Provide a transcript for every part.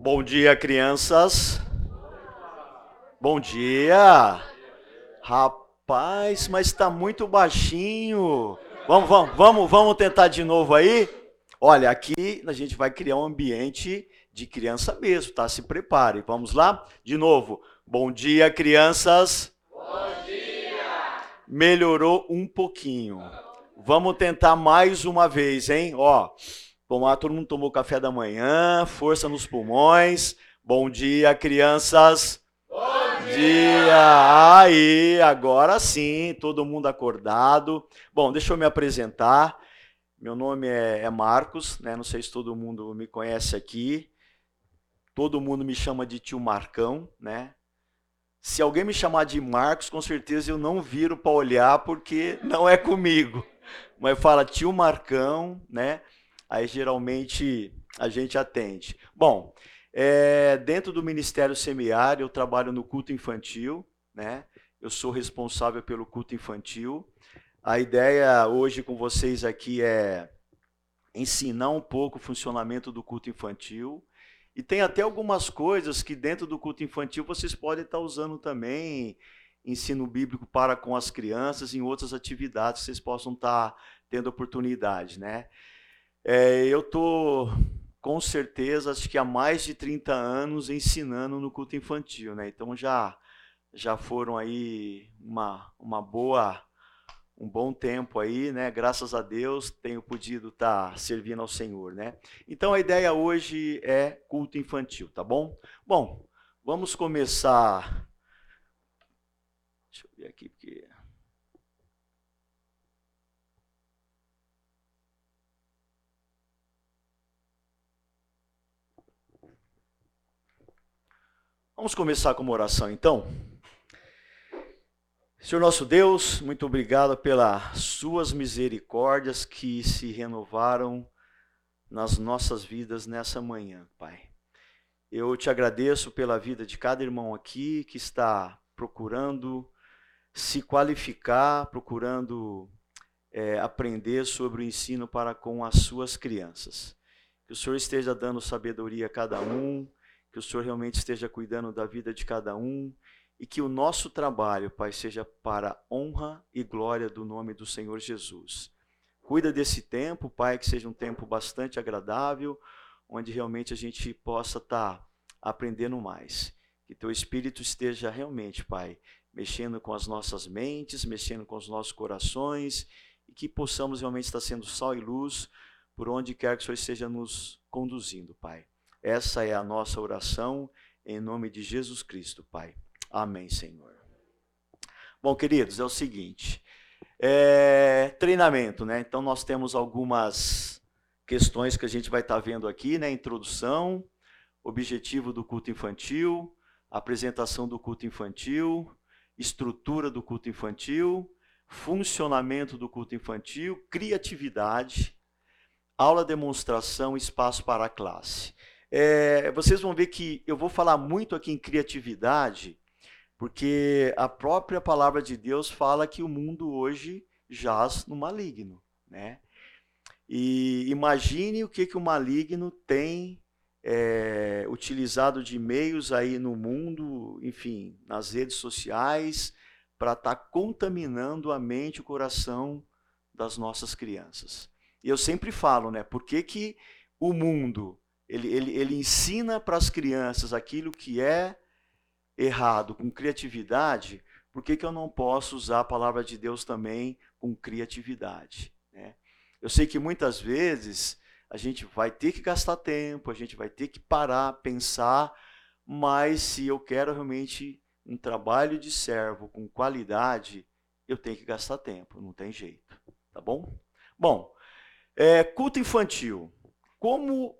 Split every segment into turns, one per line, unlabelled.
Bom dia, crianças. Bom dia. Rapaz, mas está muito baixinho. Vamos, vamos, vamos, vamos tentar de novo aí? Olha, aqui a gente vai criar um ambiente de criança mesmo, tá? Se prepare. Vamos lá? De novo. Bom dia, crianças.
Bom dia.
Melhorou um pouquinho. Vamos tentar mais uma vez, hein? Ó, Bom, lá todo mundo tomou café da manhã, força nos pulmões. Bom dia, crianças.
Bom dia.
dia. Aí, agora sim, todo mundo acordado. Bom, deixa eu me apresentar. Meu nome é, é Marcos, né? Não sei se todo mundo me conhece aqui. Todo mundo me chama de tio Marcão, né? Se alguém me chamar de Marcos, com certeza eu não viro para olhar porque não é comigo. Mas fala tio Marcão, né? Aí geralmente a gente atende. Bom, é, dentro do Ministério Semiário, eu trabalho no culto infantil, né? Eu sou responsável pelo culto infantil. A ideia hoje com vocês aqui é ensinar um pouco o funcionamento do culto infantil. E tem até algumas coisas que dentro do culto infantil vocês podem estar usando também, ensino bíblico para com as crianças, em outras atividades que vocês possam estar tendo oportunidade, né? É, eu estou, com certeza, acho que há mais de 30 anos ensinando no culto infantil, né? Então já, já foram aí uma, uma boa, um bom tempo aí, né? Graças a Deus tenho podido estar tá servindo ao Senhor, né? Então a ideia hoje é culto infantil, tá bom? Bom, vamos começar. Deixa eu ver aqui porque Vamos começar com uma oração então. Senhor nosso Deus, muito obrigado pelas suas misericórdias que se renovaram nas nossas vidas nessa manhã, Pai. Eu te agradeço pela vida de cada irmão aqui que está procurando se qualificar, procurando é, aprender sobre o ensino para com as suas crianças. Que o Senhor esteja dando sabedoria a cada um, que o Senhor realmente esteja cuidando da vida de cada um e que o nosso trabalho, Pai, seja para honra e glória do nome do Senhor Jesus. Cuida desse tempo, Pai, que seja um tempo bastante agradável, onde realmente a gente possa estar tá aprendendo mais. Que teu Espírito esteja realmente, Pai, mexendo com as nossas mentes, mexendo com os nossos corações e que possamos realmente estar sendo sal e luz por onde quer que o Senhor esteja nos conduzindo, Pai. Essa é a nossa oração em nome de Jesus Cristo, Pai. Amém, Senhor. Bom, queridos, é o seguinte: é, treinamento, né? Então, nós temos algumas questões que a gente vai estar vendo aqui, né? Introdução, objetivo do culto infantil, apresentação do culto infantil, estrutura do culto infantil, funcionamento do culto infantil, criatividade, aula demonstração, espaço para a classe. É, vocês vão ver que eu vou falar muito aqui em criatividade, porque a própria palavra de Deus fala que o mundo hoje jaz no maligno, né? E imagine o que, que o maligno tem é, utilizado de meios aí no mundo, enfim, nas redes sociais, para estar tá contaminando a mente e o coração das nossas crianças. E eu sempre falo, né? Por que, que o mundo ele, ele, ele ensina para as crianças aquilo que é errado com criatividade, por que, que eu não posso usar a palavra de Deus também com criatividade? Né? Eu sei que muitas vezes a gente vai ter que gastar tempo, a gente vai ter que parar, pensar, mas se eu quero realmente um trabalho de servo com qualidade, eu tenho que gastar tempo, não tem jeito, tá bom? Bom, é, culto infantil. Como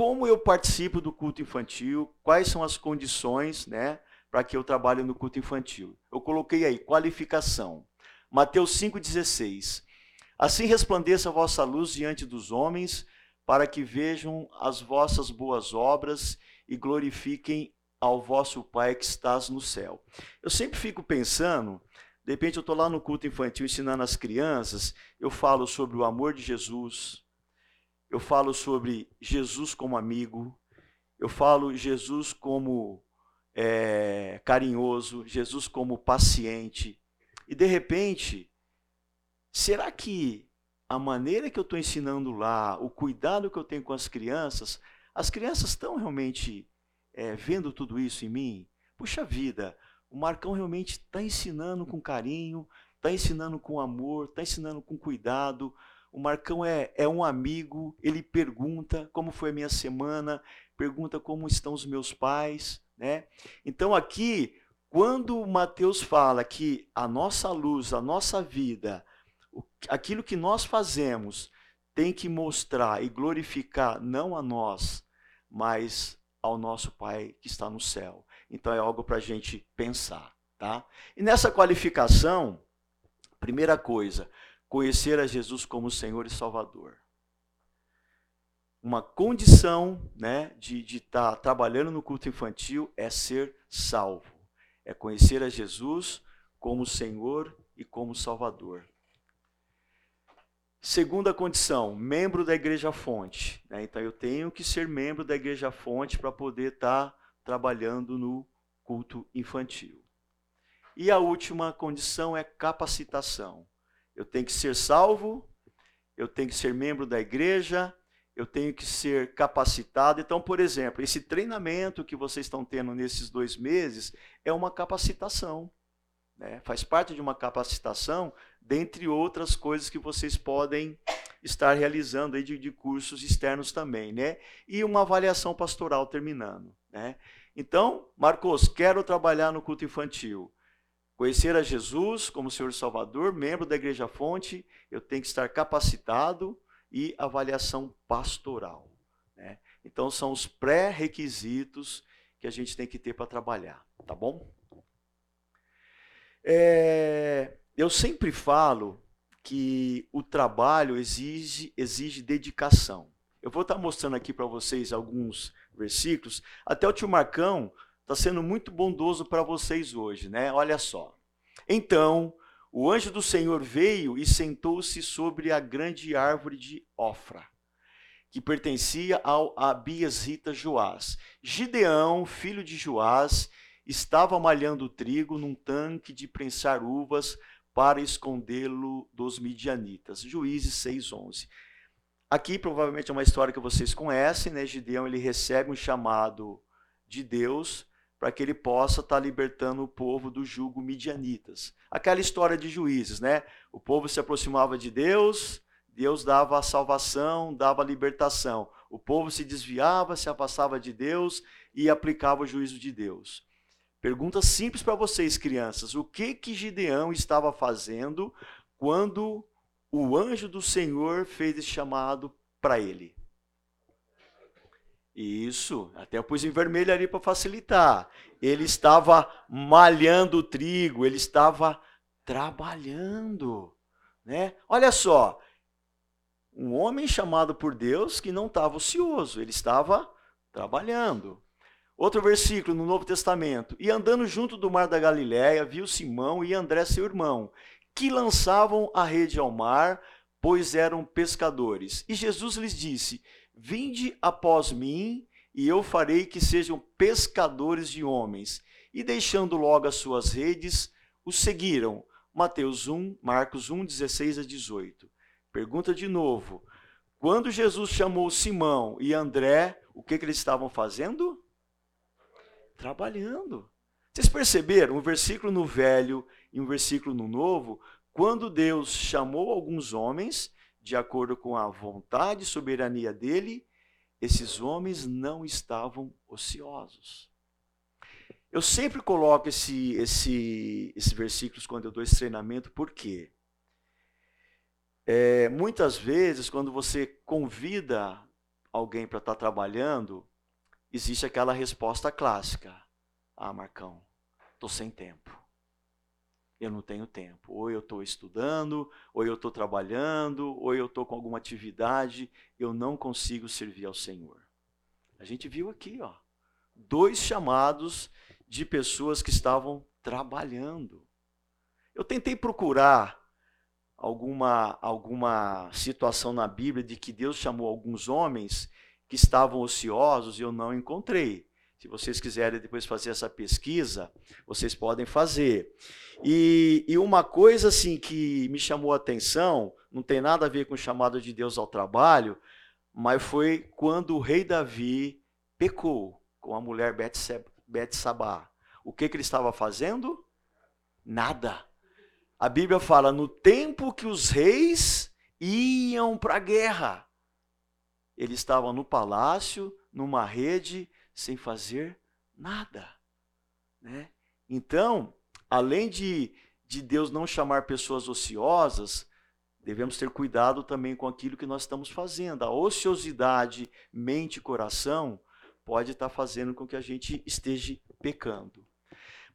como eu participo do culto infantil, quais são as condições né, para que eu trabalhe no culto infantil. Eu coloquei aí, qualificação. Mateus 5,16. Assim resplandeça a vossa luz diante dos homens, para que vejam as vossas boas obras e glorifiquem ao vosso Pai que estás no céu. Eu sempre fico pensando, de repente eu estou lá no culto infantil ensinando as crianças, eu falo sobre o amor de Jesus, eu falo sobre Jesus como amigo, eu falo Jesus como é, carinhoso, Jesus como paciente. E de repente, será que a maneira que eu estou ensinando lá, o cuidado que eu tenho com as crianças, as crianças estão realmente é, vendo tudo isso em mim? Puxa vida, o Marcão realmente está ensinando com carinho, está ensinando com amor, está ensinando com cuidado. O Marcão é, é um amigo, ele pergunta como foi a minha semana, pergunta como estão os meus pais. Né? Então aqui, quando Mateus fala que a nossa luz, a nossa vida, aquilo que nós fazemos tem que mostrar e glorificar não a nós, mas ao nosso Pai que está no céu. Então é algo para a gente pensar. Tá? E nessa qualificação, primeira coisa, conhecer a Jesus como Senhor e Salvador. Uma condição né, de estar tá trabalhando no culto infantil é ser salvo. É conhecer a Jesus como Senhor e como Salvador. Segunda condição, membro da Igreja Fonte. Né? Então eu tenho que ser membro da Igreja Fonte para poder estar tá trabalhando no culto infantil. E a última condição é capacitação. Eu tenho que ser salvo, eu tenho que ser membro da igreja, eu tenho que ser capacitado. Então, por exemplo, esse treinamento que vocês estão tendo nesses dois meses é uma capacitação. Né? Faz parte de uma capacitação, dentre outras coisas que vocês podem estar realizando aí de, de cursos externos também. Né? E uma avaliação pastoral terminando. Né? Então, Marcos, quero trabalhar no culto infantil. Conhecer a Jesus como Senhor Salvador, membro da Igreja Fonte, eu tenho que estar capacitado e avaliação pastoral. Né? Então, são os pré-requisitos que a gente tem que ter para trabalhar, tá bom? É, eu sempre falo que o trabalho exige, exige dedicação. Eu vou estar mostrando aqui para vocês alguns versículos. Até o tio Marcão está sendo muito bondoso para vocês hoje, né? Olha só. Então, o anjo do Senhor veio e sentou-se sobre a grande árvore de Ofra, que pertencia ao Abias Rita Joás. Gideão, filho de Joás, estava malhando trigo num tanque de prensar uvas para escondê-lo dos midianitas. Juízes 6:11. Aqui provavelmente é uma história que vocês conhecem, né? Gideão ele recebe um chamado de Deus para que ele possa estar tá libertando o povo do jugo midianitas. Aquela história de juízes, né? O povo se aproximava de Deus, Deus dava a salvação, dava a libertação. O povo se desviava, se afastava de Deus e aplicava o juízo de Deus. Pergunta simples para vocês, crianças: o que que Gideão estava fazendo quando o anjo do Senhor fez esse chamado para ele. Isso, até pus em vermelho ali para facilitar. Ele estava malhando o trigo, ele estava trabalhando. Né? Olha só, um homem chamado por Deus que não estava ocioso, ele estava trabalhando. Outro versículo no Novo Testamento. E andando junto do mar da Galiléia, viu Simão e André, seu irmão, que lançavam a rede ao mar, pois eram pescadores. E Jesus lhes disse: Vinde após mim, e eu farei que sejam pescadores de homens. E deixando logo as suas redes, os seguiram. Mateus 1, Marcos 1, 16 a 18. Pergunta de novo. Quando Jesus chamou Simão e André, o que, que eles estavam fazendo? Trabalhando. Vocês perceberam? Um versículo no Velho e um versículo no Novo, quando Deus chamou alguns homens, de acordo com a vontade e soberania dele, esses homens não estavam ociosos. Eu sempre coloco esse, esse, esses versículos quando eu dou esse treinamento, por quê? É, muitas vezes, quando você convida alguém para estar tá trabalhando, existe aquela resposta clássica: Ah, Marcão, estou sem tempo eu não tenho tempo. Ou eu estou estudando, ou eu estou trabalhando, ou eu estou com alguma atividade, eu não consigo servir ao Senhor. A gente viu aqui, ó, dois chamados de pessoas que estavam trabalhando. Eu tentei procurar alguma alguma situação na Bíblia de que Deus chamou alguns homens que estavam ociosos e eu não encontrei. Se vocês quiserem depois fazer essa pesquisa, vocês podem fazer. E, e, uma coisa assim que me chamou a atenção, não tem nada a ver com o chamado de Deus ao trabalho, mas foi quando o rei Davi pecou com a mulher Betsabá. O que, que ele estava fazendo? Nada. A Bíblia fala no tempo que os reis iam para a guerra. Ele estava no palácio, numa rede, sem fazer nada. Né? Então, além de, de Deus não chamar pessoas ociosas, devemos ter cuidado também com aquilo que nós estamos fazendo. A ociosidade, mente e coração, pode estar fazendo com que a gente esteja pecando.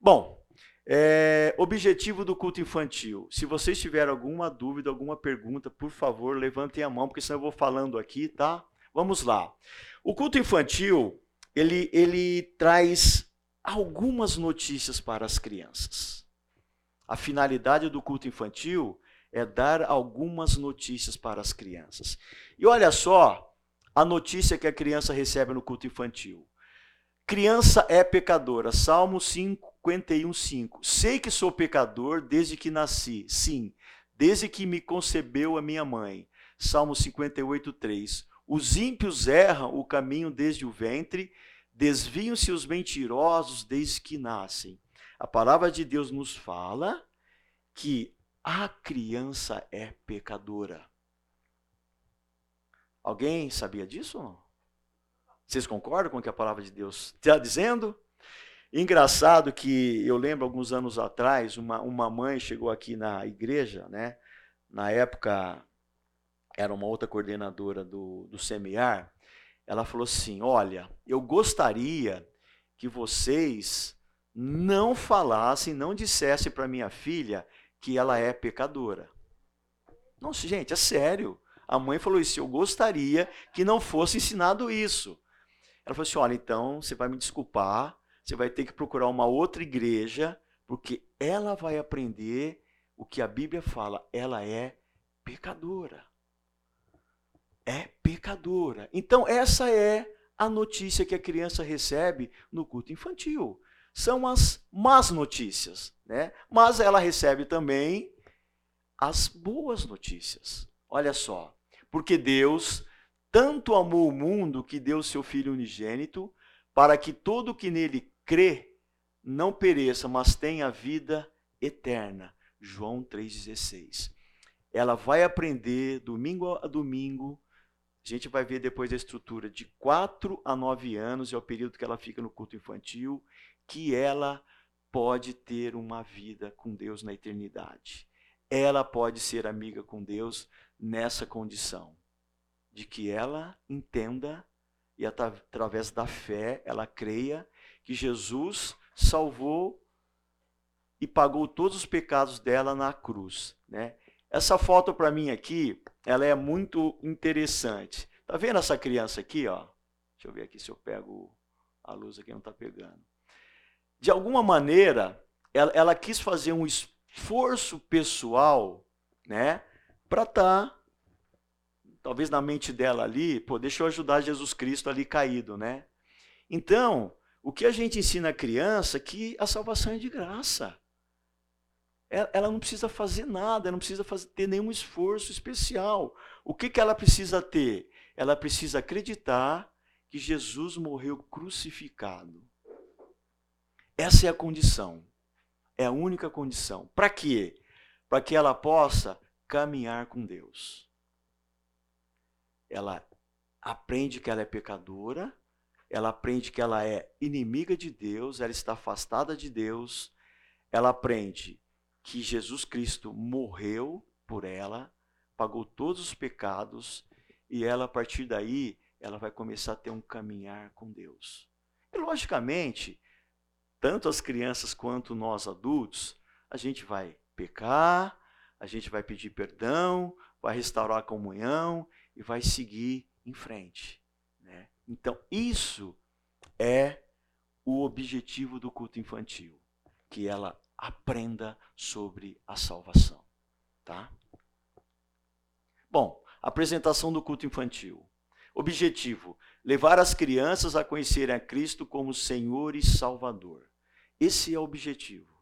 Bom, é, objetivo do culto infantil. Se vocês tiverem alguma dúvida, alguma pergunta, por favor, levantem a mão, porque senão eu vou falando aqui, tá? Vamos lá. O culto infantil, ele, ele traz algumas notícias para as crianças. A finalidade do culto infantil é dar algumas notícias para as crianças. E olha só a notícia que a criança recebe no culto infantil. Criança é pecadora. Salmo 51, 5. Sei que sou pecador desde que nasci. Sim, desde que me concebeu a minha mãe. Salmo 58, 3. Os ímpios erram o caminho desde o ventre, desviam-se os mentirosos desde que nascem. A palavra de Deus nos fala que a criança é pecadora. Alguém sabia disso? Vocês concordam com o que a palavra de Deus está dizendo? Engraçado que eu lembro alguns anos atrás, uma, uma mãe chegou aqui na igreja, né? Na época era uma outra coordenadora do, do SEMIAR. Ela falou assim: Olha, eu gostaria que vocês não falassem, não dissessem para minha filha que ela é pecadora. Nossa, gente, é sério. A mãe falou isso. Eu gostaria que não fosse ensinado isso. Ela falou assim: olha, então você vai me desculpar, você vai ter que procurar uma outra igreja, porque ela vai aprender o que a Bíblia fala. Ela é pecadora. É pecadora. Então, essa é a notícia que a criança recebe no culto infantil. São as más notícias, né? Mas ela recebe também as boas notícias. Olha só, porque Deus tanto amou o mundo que deu seu Filho unigênito, para que todo que nele crê não pereça, mas tenha vida eterna. João 3,16. Ela vai aprender domingo a domingo. A gente vai ver depois a estrutura de 4 a 9 anos, é o período que ela fica no culto infantil, que ela pode ter uma vida com Deus na eternidade. Ela pode ser amiga com Deus nessa condição de que ela entenda e através da fé ela creia que Jesus salvou e pagou todos os pecados dela na cruz, né? Essa foto para mim aqui, ela é muito interessante. Tá vendo essa criança aqui, ó? Deixa eu ver aqui se eu pego a luz aqui não está pegando. De alguma maneira, ela, ela quis fazer um esforço pessoal, né, para estar tá talvez na mente dela ali, pô, deixa eu ajudar Jesus Cristo ali caído, né? Então, o que a gente ensina a criança é que a salvação é de graça. Ela não precisa fazer nada, ela não precisa fazer, ter nenhum esforço especial. O que, que ela precisa ter? Ela precisa acreditar que Jesus morreu crucificado. Essa é a condição. É a única condição. Para quê? Para que ela possa caminhar com Deus ela aprende que ela é pecadora, ela aprende que ela é inimiga de Deus, ela está afastada de Deus, ela aprende que Jesus Cristo morreu por ela, pagou todos os pecados e ela a partir daí ela vai começar a ter um caminhar com Deus. E logicamente, tanto as crianças quanto nós adultos, a gente vai pecar, a gente vai pedir perdão, vai restaurar a comunhão e vai seguir em frente. Né? Então, isso é o objetivo do culto infantil, que ela aprenda sobre a salvação. Tá? Bom, apresentação do culto infantil. Objetivo: levar as crianças a conhecerem a Cristo como Senhor e Salvador. Esse é o objetivo.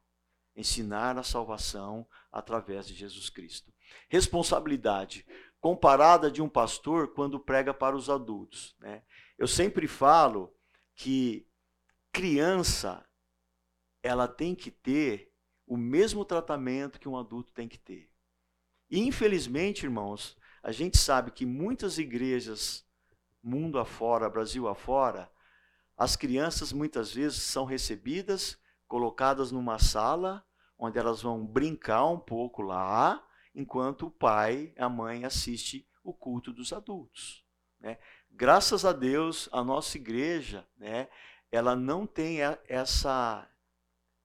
Ensinar a salvação através de Jesus Cristo. Responsabilidade comparada de um pastor quando prega para os adultos. Né? Eu sempre falo que criança ela tem que ter o mesmo tratamento que um adulto tem que ter. E infelizmente, irmãos, a gente sabe que muitas igrejas, mundo afora, Brasil afora, as crianças muitas vezes são recebidas, colocadas numa sala, onde elas vão brincar um pouco lá, enquanto o pai, a mãe assiste o culto dos adultos. Né? Graças a Deus, a nossa igreja, né, ela não tem essa,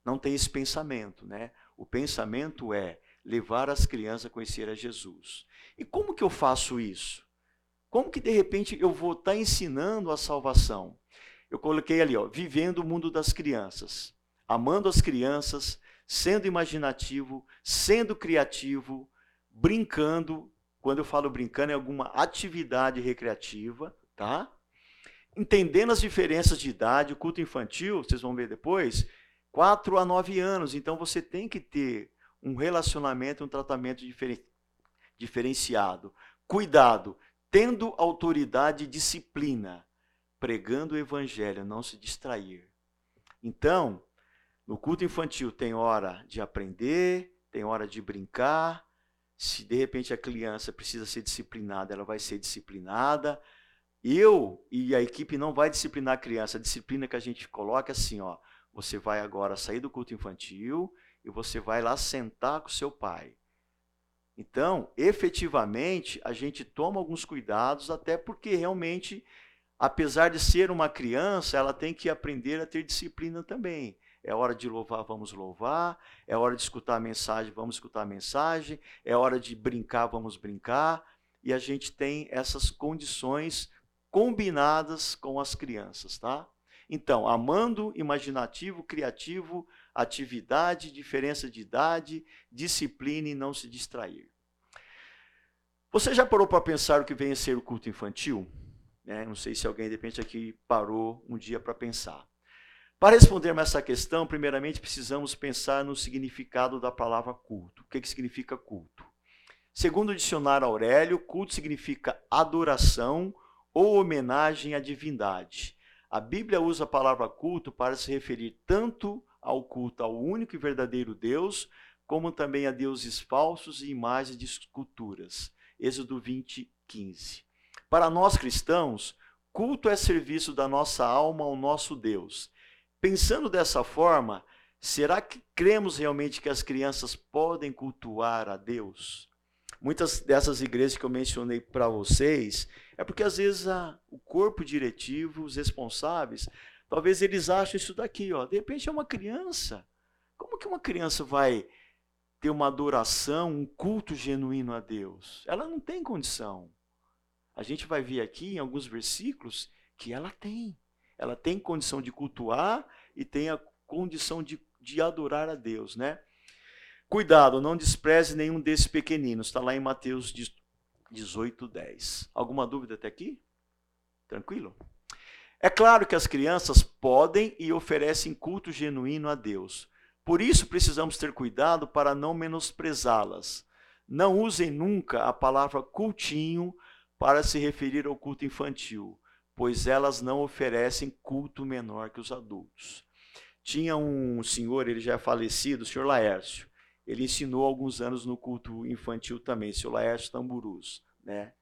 não tem esse pensamento, né? O pensamento é levar as crianças a conhecer a Jesus. E como que eu faço isso? Como que de repente eu vou estar tá ensinando a salvação? Eu coloquei ali, ó, vivendo o mundo das crianças, amando as crianças, sendo imaginativo, sendo criativo, brincando. Quando eu falo brincando, é alguma atividade recreativa, tá? Entendendo as diferenças de idade, o culto infantil, vocês vão ver depois, 4 a 9 anos. Então você tem que ter um relacionamento, um tratamento diferen diferenciado. Cuidado, tendo autoridade e disciplina, pregando o evangelho, não se distrair. Então, no culto infantil tem hora de aprender, tem hora de brincar. Se de repente a criança precisa ser disciplinada, ela vai ser disciplinada. Eu e a equipe não vai disciplinar a criança. A disciplina que a gente coloca é assim, ó, você vai agora sair do culto infantil e você vai lá sentar com seu pai. Então, efetivamente, a gente toma alguns cuidados, até porque realmente, apesar de ser uma criança, ela tem que aprender a ter disciplina também. É hora de louvar, vamos louvar. É hora de escutar a mensagem, vamos escutar a mensagem. É hora de brincar, vamos brincar. E a gente tem essas condições combinadas com as crianças, tá? Então, amando, imaginativo, criativo, atividade, diferença de idade, disciplina e não se distrair. Você já parou para pensar o que vem a ser o culto infantil? É, não sei se alguém, de repente, aqui parou um dia para pensar. Para respondermos essa questão, primeiramente precisamos pensar no significado da palavra culto. O que, que significa culto? Segundo o dicionário Aurélio, culto significa adoração ou homenagem à divindade a Bíblia usa a palavra culto para se referir tanto ao culto ao único e verdadeiro Deus, como também a deuses falsos e imagens de esculturas. Êxodo 20, 15. Para nós cristãos, culto é serviço da nossa alma ao nosso Deus. Pensando dessa forma, será que cremos realmente que as crianças podem cultuar a Deus? Muitas dessas igrejas que eu mencionei para vocês, é porque às vezes a, o corpo diretivo, os responsáveis, talvez eles achem isso daqui, ó. De repente é uma criança. Como que uma criança vai ter uma adoração, um culto genuíno a Deus? Ela não tem condição. A gente vai ver aqui em alguns versículos que ela tem. Ela tem condição de cultuar e tem a condição de, de adorar a Deus, né? Cuidado, não despreze nenhum desses pequeninos. Está lá em Mateus 18, 10. Alguma dúvida até aqui? Tranquilo? É claro que as crianças podem e oferecem culto genuíno a Deus. Por isso precisamos ter cuidado para não menosprezá-las. Não usem nunca a palavra cultinho para se referir ao culto infantil, pois elas não oferecem culto menor que os adultos. Tinha um senhor, ele já é falecido, o senhor Laércio ele ensinou alguns anos no culto infantil também, seu Laércio Tamburus, né?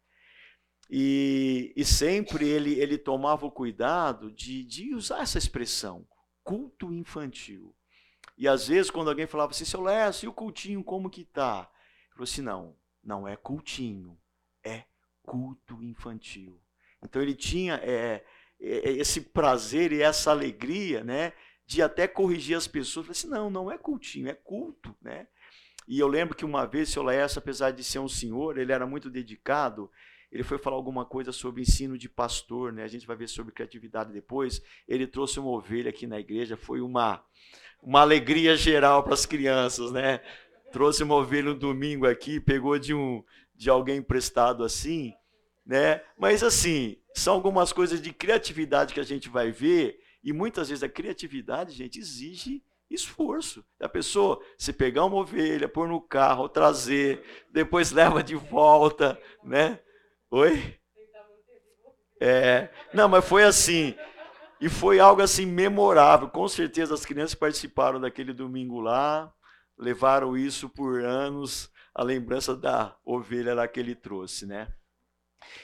E, e sempre ele, ele tomava o cuidado de, de usar essa expressão, culto infantil. E às vezes, quando alguém falava assim, seu Laércio, e o cultinho, como que tá? Ele falou assim, não, não é cultinho, é culto infantil. Então ele tinha é, é, esse prazer e essa alegria, né? De até corrigir as pessoas. Falei assim, não, não é cultinho, é culto, né? E eu lembro que uma vez, o seu Laércio, apesar de ser um senhor, ele era muito dedicado. Ele foi falar alguma coisa sobre ensino de pastor, né? A gente vai ver sobre criatividade depois. Ele trouxe uma ovelha aqui na igreja, foi uma, uma alegria geral para as crianças, né? Trouxe uma ovelha no domingo aqui, pegou de um de alguém emprestado assim, né? Mas assim, São algumas coisas de criatividade que a gente vai ver, e muitas vezes a criatividade, gente, exige esforço. A pessoa, se pegar uma ovelha, pôr no carro, trazer, depois leva de volta, né? Oi? É, não, mas foi assim. E foi algo assim memorável. Com certeza as crianças participaram daquele domingo lá, levaram isso por anos, a lembrança da ovelha lá que ele trouxe, né?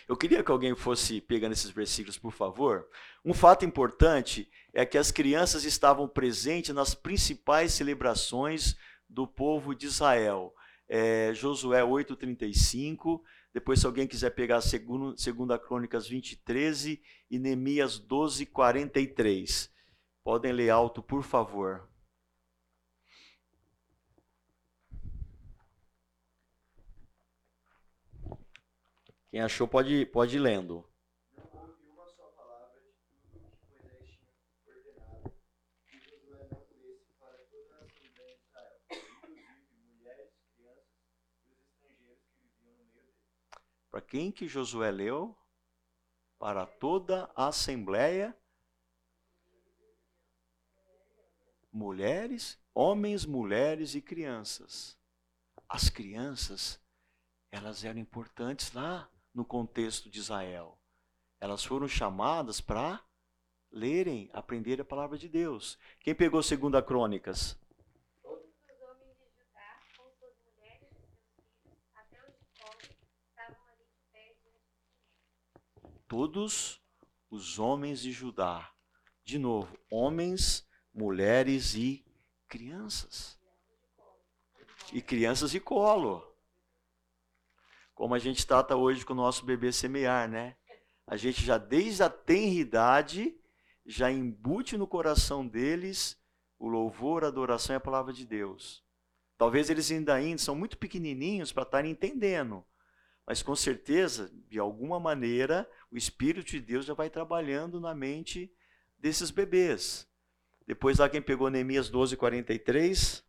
Eu queria que alguém fosse pegando esses versículos, por favor. Um fato importante é que as crianças estavam presentes nas principais celebrações do povo de Israel. É, Josué 8,35. Depois, se alguém quiser pegar 2 segunda Crônicas 20, 13 e Neemias 12, 43. Podem ler alto, por favor. Quem achou pode, pode ir lendo. Para quem que Josué leu? Para toda a assembleia. Mulheres, homens, mulheres e crianças. As crianças, elas eram importantes lá no contexto de Israel. Elas foram chamadas para lerem, aprender a palavra de Deus. Quem pegou segunda Crônicas? todos os homens de Judá. De novo, homens, mulheres e crianças. E crianças de colo. Como a gente trata hoje com o nosso bebê semear, né? A gente já desde a tenridade já embute no coração deles o louvor, a adoração e a palavra de Deus. Talvez eles ainda, ainda são muito pequenininhos para estarem entendendo, mas com certeza, de alguma maneira, o Espírito de Deus já vai trabalhando na mente desses bebês. Depois lá quem pegou Neemias 12, 43.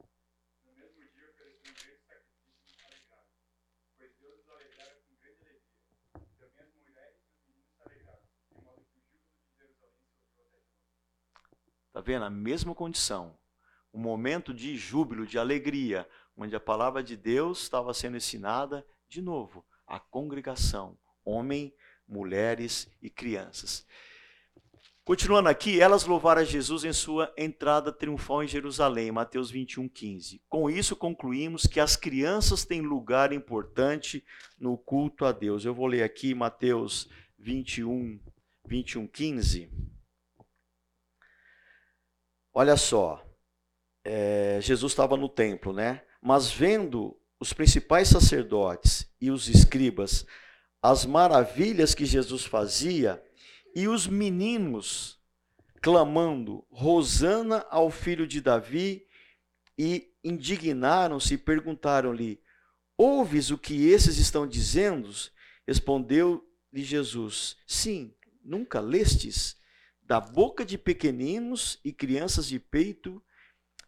Está vendo? A mesma condição. Um momento de júbilo, de alegria, onde a palavra de Deus estava sendo ensinada de novo a congregação, homem, mulheres e crianças. Continuando aqui, elas louvaram a Jesus em sua entrada triunfal em Jerusalém, Mateus 21, 15. Com isso, concluímos que as crianças têm lugar importante no culto a Deus. Eu vou ler aqui Mateus 21, 21, 15. Olha só, é, Jesus estava no templo, né? Mas vendo os principais sacerdotes e os escribas as maravilhas que Jesus fazia e os meninos clamando Rosana ao filho de Davi e indignaram-se e perguntaram-lhe: Ouves o que esses estão dizendo? Respondeu-lhe Jesus: Sim, nunca lestes da boca de pequeninos e crianças de peito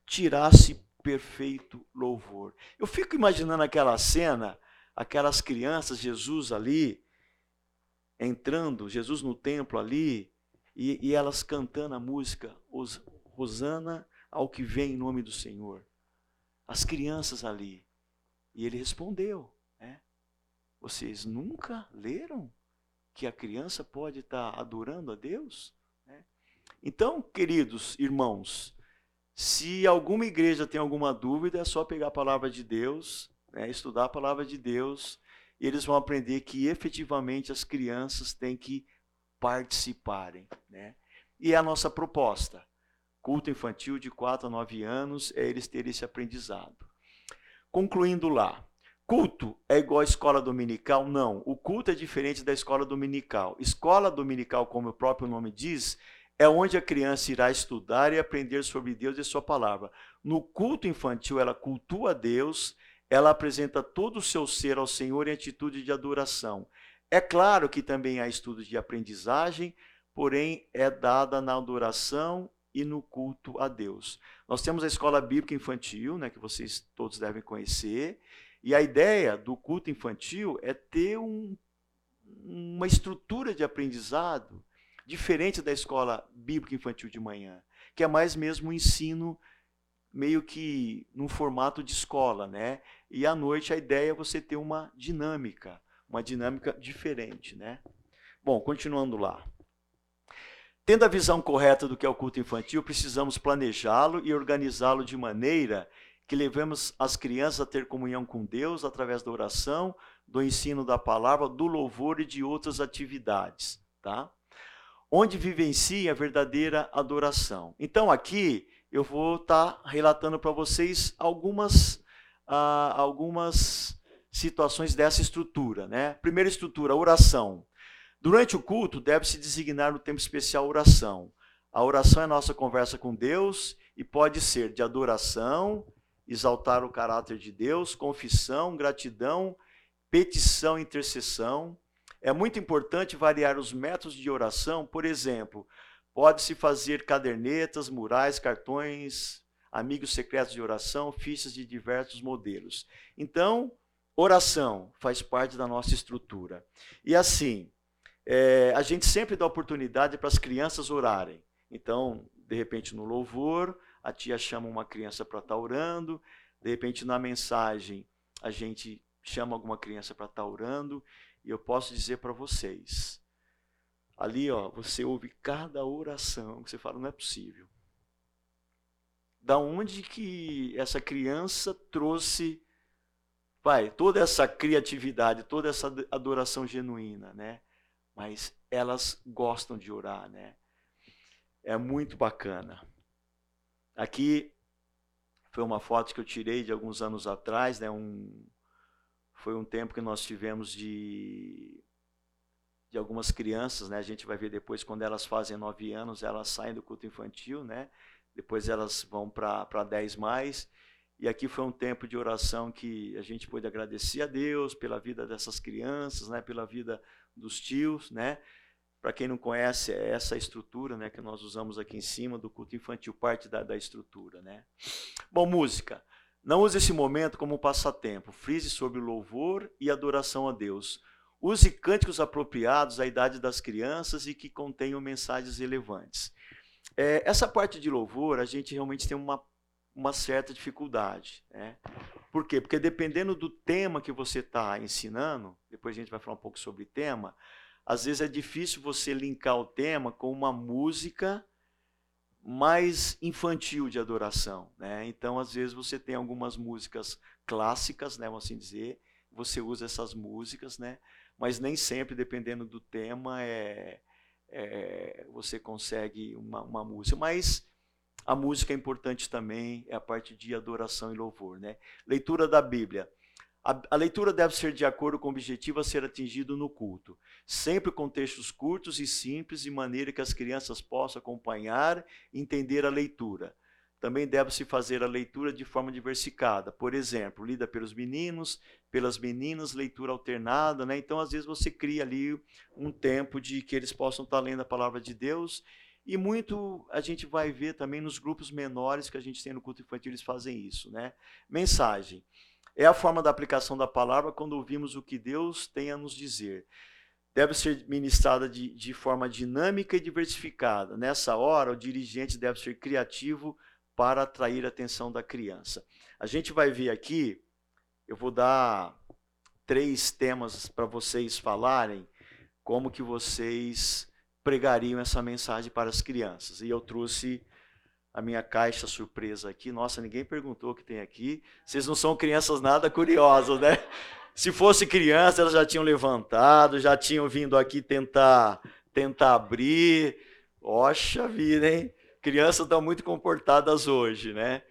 tirasse perfeito louvor. Eu fico imaginando aquela cena, aquelas crianças, Jesus ali, entrando, Jesus no templo ali, e, e elas cantando a música, Rosana ao que vem em nome do Senhor. As crianças ali. E ele respondeu: né? Vocês nunca leram que a criança pode estar adorando a Deus? Então, queridos irmãos, se alguma igreja tem alguma dúvida, é só pegar a palavra de Deus, né, estudar a palavra de Deus, e eles vão aprender que efetivamente as crianças têm que participarem. Né? E é a nossa proposta. Culto infantil de 4 a 9 anos é eles terem esse aprendizado. Concluindo lá. Culto é igual à escola dominical? Não. O culto é diferente da escola dominical. Escola dominical, como o próprio nome diz, é onde a criança irá estudar e aprender sobre Deus e sua palavra. No culto infantil, ela cultua Deus, ela apresenta todo o seu ser ao Senhor em atitude de adoração. É claro que também há estudos de aprendizagem, porém é dada na adoração e no culto a Deus. Nós temos a escola bíblica infantil, né, que vocês todos devem conhecer, e a ideia do culto infantil é ter um uma estrutura de aprendizado diferente da escola bíblica infantil de manhã, que é mais mesmo um ensino meio que num formato de escola, né? E à noite a ideia é você ter uma dinâmica, uma dinâmica diferente, né? Bom, continuando lá. Tendo a visão correta do que é o culto infantil, precisamos planejá-lo e organizá-lo de maneira que levemos as crianças a ter comunhão com Deus através da oração, do ensino da palavra, do louvor e de outras atividades, tá? Onde vivencia a verdadeira adoração. Então aqui eu vou estar tá relatando para vocês algumas, ah, algumas situações dessa estrutura. Né? Primeira estrutura, oração. Durante o culto, deve-se designar no tempo especial oração. A oração é nossa conversa com Deus e pode ser de adoração, exaltar o caráter de Deus, confissão, gratidão, petição, intercessão. É muito importante variar os métodos de oração, por exemplo, Pode-se fazer cadernetas, murais, cartões, amigos secretos de oração, fichas de diversos modelos. Então, oração faz parte da nossa estrutura. E assim, é, a gente sempre dá oportunidade para as crianças orarem. Então, de repente, no louvor, a tia chama uma criança para estar tá orando, de repente, na mensagem, a gente chama alguma criança para estar tá orando, e eu posso dizer para vocês, Ali, ó, você ouve cada oração que você fala, não é possível. Da onde que essa criança trouxe, vai, toda essa criatividade, toda essa adoração genuína, né? Mas elas gostam de orar, né? É muito bacana. Aqui foi uma foto que eu tirei de alguns anos atrás, né? Um, foi um tempo que nós tivemos de de algumas crianças, né? A gente vai ver depois quando elas fazem nove anos, elas saem do culto infantil, né? Depois elas vão para dez mais. E aqui foi um tempo de oração que a gente pôde agradecer a Deus pela vida dessas crianças, né? Pela vida dos tios, né? Para quem não conhece, é essa estrutura, né? Que nós usamos aqui em cima do culto infantil, parte da, da estrutura, né? Bom, música. Não use esse momento como um passatempo. Frise sobre louvor e adoração a Deus Use cânticos apropriados à idade das crianças e que contenham mensagens relevantes. É, essa parte de louvor, a gente realmente tem uma, uma certa dificuldade. Né? Por quê? Porque dependendo do tema que você está ensinando, depois a gente vai falar um pouco sobre tema, às vezes é difícil você linkar o tema com uma música mais infantil de adoração. Né? Então, às vezes, você tem algumas músicas clássicas, né, vamos assim dizer, você usa essas músicas, né? mas nem sempre, dependendo do tema, é, é você consegue uma, uma, música. Mas a música é importante também, é a parte de adoração e louvor. Né? Leitura da Bíblia. A, a leitura deve ser de acordo com o objetivo a ser atingido no culto. Sempre com textos curtos e simples, de maneira que as crianças possam acompanhar e entender a leitura também deve-se fazer a leitura de forma diversificada. Por exemplo, lida pelos meninos, pelas meninas, leitura alternada, né? Então, às vezes você cria ali um tempo de que eles possam estar lendo a palavra de Deus. E muito a gente vai ver também nos grupos menores que a gente tem no culto infantil, eles fazem isso, né? Mensagem. É a forma da aplicação da palavra quando ouvimos o que Deus tem a nos dizer deve ser ministrada de, de, forma dinâmica e diversificada. Nessa hora, o dirigente deve ser criativo para atrair a atenção da criança. A gente vai ver aqui, eu vou dar três temas para vocês falarem como que vocês pregariam essa mensagem para as crianças. E eu trouxe a minha caixa surpresa aqui. Nossa, ninguém perguntou o que tem aqui. Vocês não são crianças nada curiosas, né? Se fosse criança, elas já tinham levantado, já tinham vindo aqui tentar tentar abrir. Oxa vida, hein? crianças estão muito comportadas hoje, né?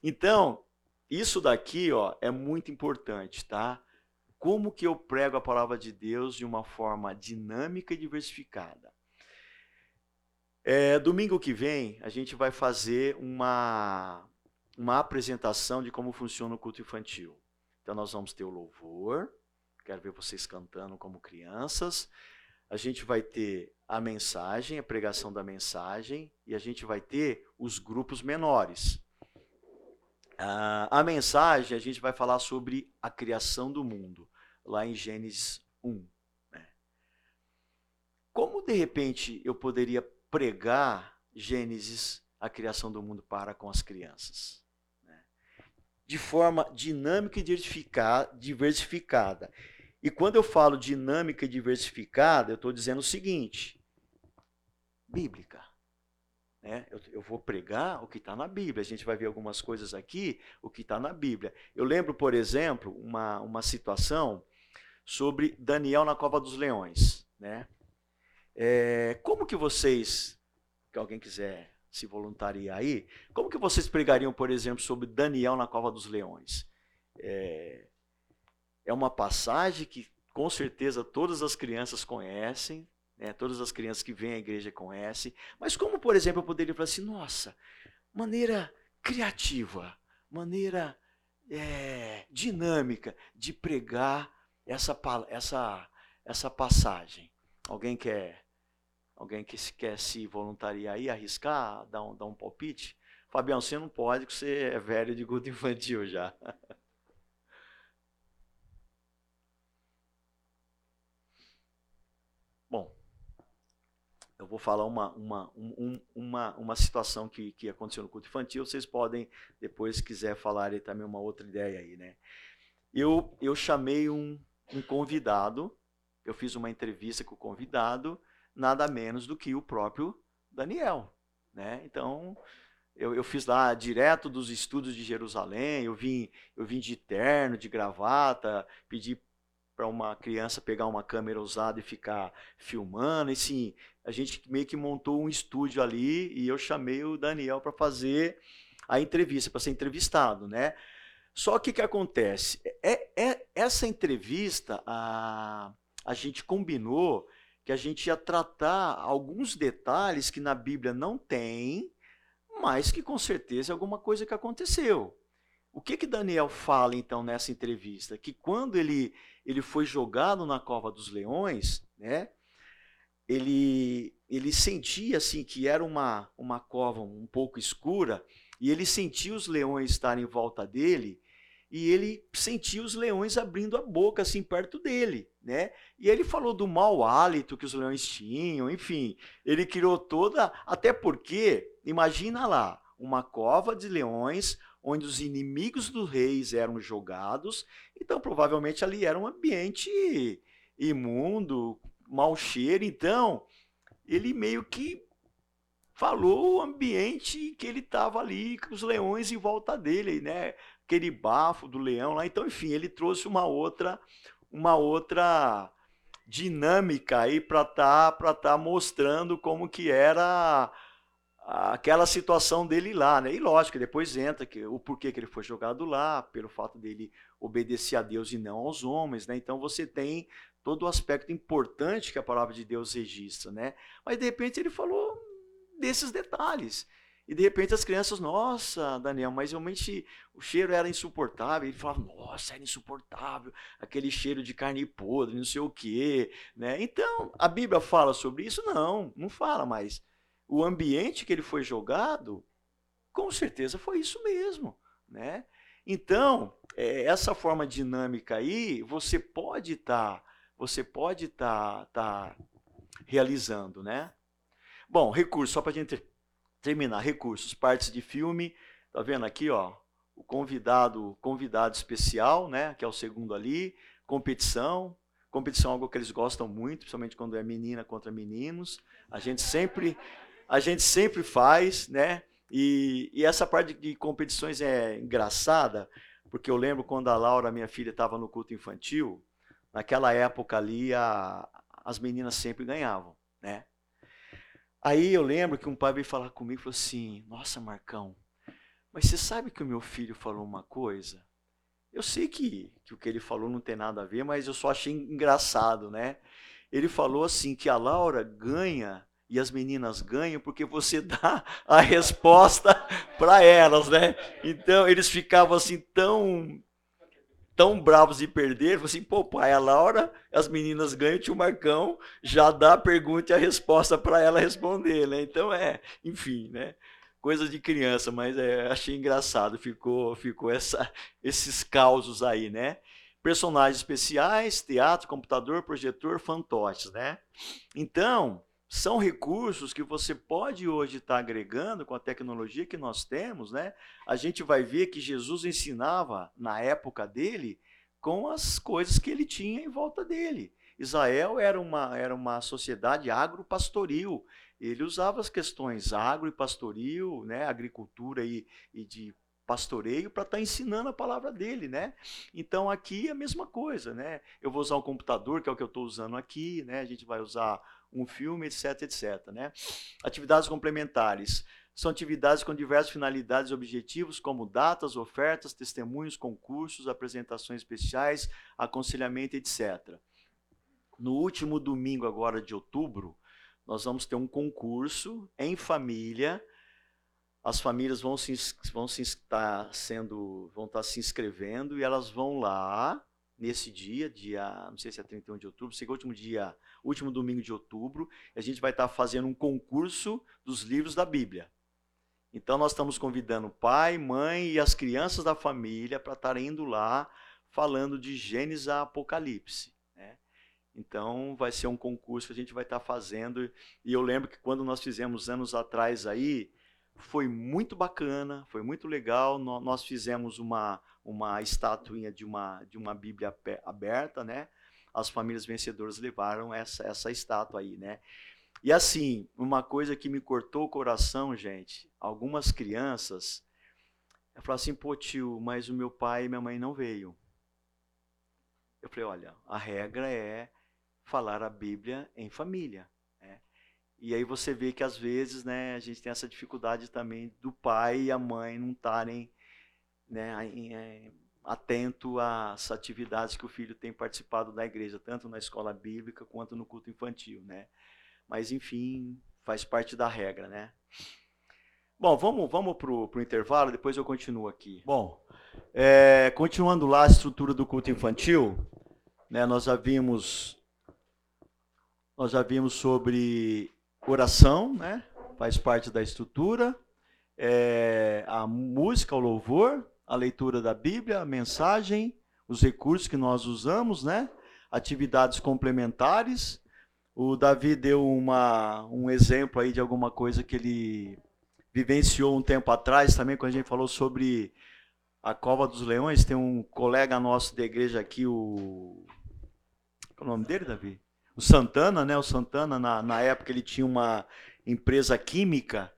Então, isso daqui, ó, é muito importante, tá? Como que eu prego a palavra de Deus de uma forma dinâmica e diversificada? É, domingo que vem, a gente vai fazer uma, uma apresentação de como funciona o culto infantil. Então, nós vamos ter o louvor, quero ver vocês cantando como crianças. A gente vai ter a mensagem, a pregação da mensagem, e a gente vai ter os grupos menores. Ah, a mensagem, a gente vai falar sobre a criação do mundo, lá em Gênesis 1. Né? como de repente eu poderia pregar Gênesis, a criação do mundo para com as crianças? Né? De forma dinâmica e diversificada. E quando eu falo dinâmica e diversificada, eu estou dizendo o seguinte: bíblica. Né? Eu, eu, vou pregar o que está na Bíblia. A gente vai ver algumas coisas aqui, o que está na Bíblia. Eu lembro, por exemplo, uma, uma situação sobre Daniel na cova dos leões. Né? É, como que vocês, que alguém quiser se voluntariar aí, como que vocês pregariam, por exemplo, sobre Daniel na cova dos leões? É, é uma passagem que com certeza todas as crianças conhecem, né? todas as crianças que vêm à igreja conhecem, mas como, por exemplo, eu poderia falar assim, nossa, maneira criativa, maneira é, dinâmica de pregar essa, essa, essa passagem. Alguém quer, alguém que quer se voluntariar aí, arriscar, dar um, dar um palpite? Fabião, você não pode, porque você é velho de culto infantil já. Bom, eu vou falar uma, uma, um, uma, uma situação que, que aconteceu no culto infantil. Vocês podem, depois, se quiser falar também uma outra ideia aí, né? Eu, eu chamei um, um convidado, eu fiz uma entrevista com o convidado, nada menos do que o próprio Daniel. Né? Então, eu, eu fiz lá direto dos estudos de Jerusalém, eu vim, eu vim de terno, de gravata, pedi para uma criança pegar uma câmera usada e ficar filmando. E sim, a gente meio que montou um estúdio ali e eu chamei o Daniel para fazer a entrevista, para ser entrevistado, né? Só que o que acontece? É, é, essa entrevista, a, a gente combinou que a gente ia tratar alguns detalhes que na Bíblia não tem, mas que com certeza é alguma coisa que aconteceu. O que que Daniel fala então nessa entrevista? Que quando ele, ele foi jogado na cova dos leões, né? Ele, ele sentia assim que era uma, uma cova um pouco escura e ele sentia os leões estarem em volta dele e ele sentia os leões abrindo a boca assim perto dele, né? E ele falou do mau hálito que os leões tinham, enfim, ele criou toda, até porque imagina lá, uma cova de leões onde os inimigos dos reis eram jogados, então provavelmente ali era um ambiente imundo, mau cheiro, então ele meio que falou o ambiente que ele estava ali, com os leões em volta dele, né? Aquele bafo do leão lá. Então, enfim, ele trouxe uma outra, uma outra dinâmica aí para tá, para tá mostrando como que era aquela situação dele lá, né? E lógico, depois entra que o porquê que ele foi jogado lá, pelo fato dele obedecer a Deus e não aos homens, né? Então você tem todo o aspecto importante que a palavra de Deus registra, né? Mas de repente ele falou desses detalhes. E de repente as crianças, nossa, Daniel, mas realmente o cheiro era insuportável. Ele falava, nossa, era insuportável, aquele cheiro de carne podre, não sei o quê. Né? Então, a Bíblia fala sobre isso? Não, não fala, mas o ambiente que ele foi jogado, com certeza foi isso mesmo. Né? Então, é, essa forma dinâmica aí, você pode estar, tá, você pode estar tá, tá realizando, né? Bom, recurso, só para a gente terminar, recursos, partes de filme, tá vendo aqui, ó, o convidado, convidado especial, né, que é o segundo ali, competição, competição é algo que eles gostam muito, principalmente quando é menina contra meninos. A gente sempre, a gente sempre faz, né? E, e essa parte de competições é engraçada, porque eu lembro quando a Laura, minha filha, estava no culto infantil, naquela época ali a, as meninas sempre ganhavam, né? Aí eu lembro que um pai veio falar comigo e falou assim: Nossa, Marcão, mas você sabe que o meu filho falou uma coisa? Eu sei que, que o que ele falou não tem nada a ver, mas eu só achei engraçado, né? Ele falou assim que a Laura ganha e as meninas ganham porque você dá a resposta para elas, né? Então eles ficavam assim tão tão bravos de perder, assim, pô, pai, a Laura, as meninas ganham, o tio Marcão já dá a pergunta e a resposta para ela responder, né? Então é, enfim, né? Coisa de criança, mas é, achei engraçado, ficou, ficou essa, esses causos aí, né? Personagens especiais, teatro, computador, projetor, fantoches, né? Então, são recursos que você pode hoje estar agregando com a tecnologia que nós temos, né? A gente vai ver que Jesus ensinava na época dele com as coisas que ele tinha em volta dele. Israel era uma, era uma sociedade agropastoril. Ele usava as questões agro e pastoril, né, agricultura e, e de pastoreio para estar tá ensinando a palavra dele, né? Então aqui é a mesma coisa, né? Eu vou usar um computador, que é o que eu estou usando aqui, né? A gente vai usar um filme, etc, etc. Né? Atividades complementares. São atividades com diversas finalidades e objetivos, como datas, ofertas, testemunhos, concursos, apresentações especiais, aconselhamento, etc. No último domingo agora de outubro, nós vamos ter um concurso em família. As famílias vão se, vão se estar sendo, vão estar se inscrevendo e elas vão lá nesse dia, dia, não sei se é 31 de outubro, sei que é o último dia, último domingo de outubro, a gente vai estar fazendo um concurso dos livros da Bíblia. Então nós estamos convidando pai, mãe e as crianças da família para estarem indo lá falando de Gênesis a Apocalipse. Né? Então vai ser um concurso que a gente vai estar fazendo. E eu lembro que quando nós fizemos anos atrás aí, foi muito bacana, foi muito legal. Nós fizemos uma, uma estatuinha de uma, de uma Bíblia aberta, né? As famílias vencedoras levaram essa, essa estátua aí, né? E assim, uma coisa que me cortou o coração, gente, algumas crianças falaram assim, pô tio, mas o meu pai e minha mãe não veio. Eu falei, olha, a regra é falar a Bíblia em família. Né? E aí você vê que às vezes né, a gente tem essa dificuldade também do pai e a mãe não estarem né, é, atento às atividades que o filho tem participado da igreja, tanto na escola bíblica quanto no culto infantil, né? Mas enfim, faz parte da regra, né? Bom, vamos, vamos para o intervalo, depois eu continuo aqui. Bom, é, continuando lá a estrutura do culto infantil, né, nós já vimos nós já vimos sobre oração, né? Faz parte da estrutura. É, a música, o louvor, a leitura da Bíblia, a mensagem, os recursos que nós usamos, né? Atividades complementares. O Davi deu uma, um exemplo aí de alguma coisa que ele vivenciou um tempo atrás, também quando a gente falou sobre a Cova dos Leões. Tem um colega nosso da igreja aqui, o. Qual é o nome dele, Davi? O Santana, né? O Santana, na, na época, ele tinha uma empresa química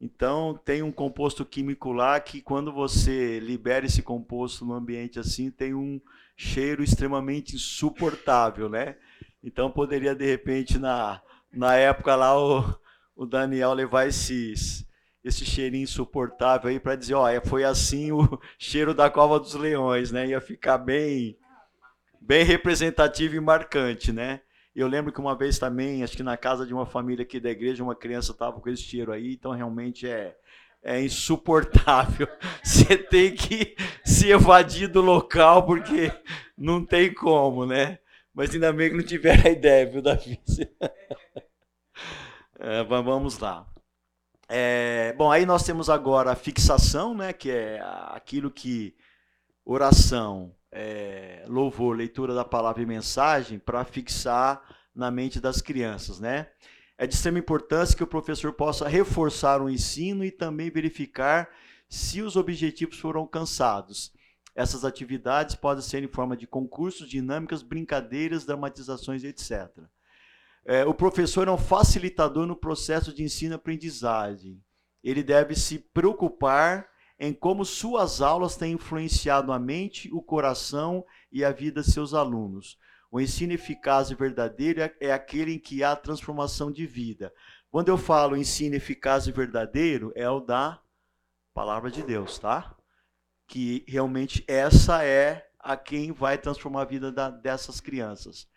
então, tem um composto químico lá que, quando você libera esse composto no ambiente assim, tem um cheiro extremamente insuportável, né? Então, poderia, de repente, na, na época lá, o, o Daniel levar esses, esse cheirinho insuportável aí para dizer: ó, foi assim o cheiro da cova dos leões, né? Ia ficar bem, bem representativo e marcante, né? Eu lembro que uma vez também, acho que na casa de uma família aqui da igreja, uma criança estava com esse cheiro aí, então realmente é, é insuportável. Você tem que se evadir do local porque não tem como, né? Mas ainda bem que não tiver a ideia, viu, Davi? É, vamos lá. É, bom, aí nós temos agora a fixação, né? Que é aquilo que oração é, louvor, leitura da palavra e mensagem para fixar na mente das crianças, né? É de extrema importância que o professor possa reforçar o ensino e também verificar se os objetivos foram alcançados. Essas atividades podem ser em forma de concursos, dinâmicas, brincadeiras, dramatizações, etc. É, o professor é um facilitador no processo de ensino-aprendizagem. Ele deve se preocupar em como suas aulas têm influenciado a mente, o coração e a vida de seus alunos. O ensino eficaz e verdadeiro é, é aquele em que há transformação de vida. Quando eu falo ensino eficaz e verdadeiro, é o da palavra de Deus, tá? Que realmente essa é a quem vai transformar a vida da, dessas crianças.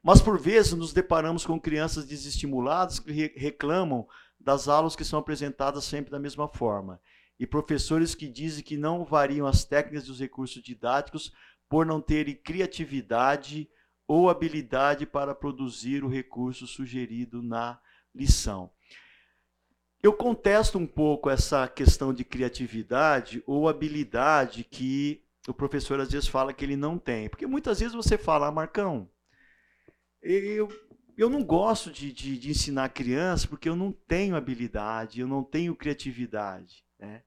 Mas por vezes nos deparamos com crianças desestimuladas que reclamam das aulas que são apresentadas sempre da mesma forma e professores que dizem que não variam as técnicas e os recursos didáticos por não terem criatividade ou habilidade para produzir o recurso sugerido na lição. Eu contesto um pouco essa questão de criatividade ou habilidade que o professor às vezes fala que ele não tem. Porque muitas vezes você fala, ah, Marcão, eu, eu não gosto de, de, de ensinar criança porque eu não tenho habilidade, eu não tenho criatividade. Né?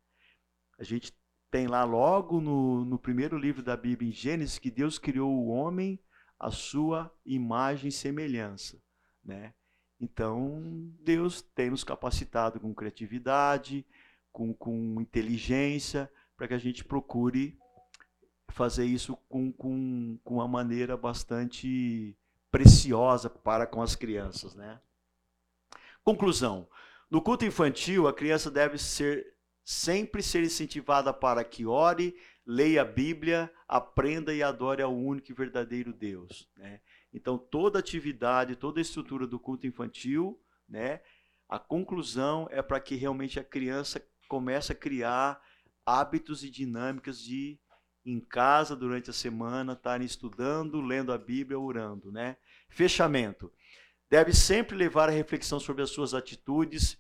A gente tem lá logo no, no primeiro livro da Bíblia, em Gênesis, que Deus criou o homem à sua imagem e semelhança. Né? Então, Deus tem nos capacitado com criatividade, com, com inteligência, para que a gente procure fazer isso com, com, com uma maneira bastante preciosa para com as crianças. Né? Conclusão. No culto infantil, a criança deve ser sempre ser incentivada para que ore, leia a Bíblia, aprenda e adore ao único e verdadeiro Deus. Né? Então, toda atividade, toda a estrutura do culto infantil, né, a conclusão é para que realmente a criança comece a criar hábitos e dinâmicas de em casa durante a semana estarem estudando, lendo a Bíblia, orando, né? Fechamento. Deve sempre levar a reflexão sobre as suas atitudes.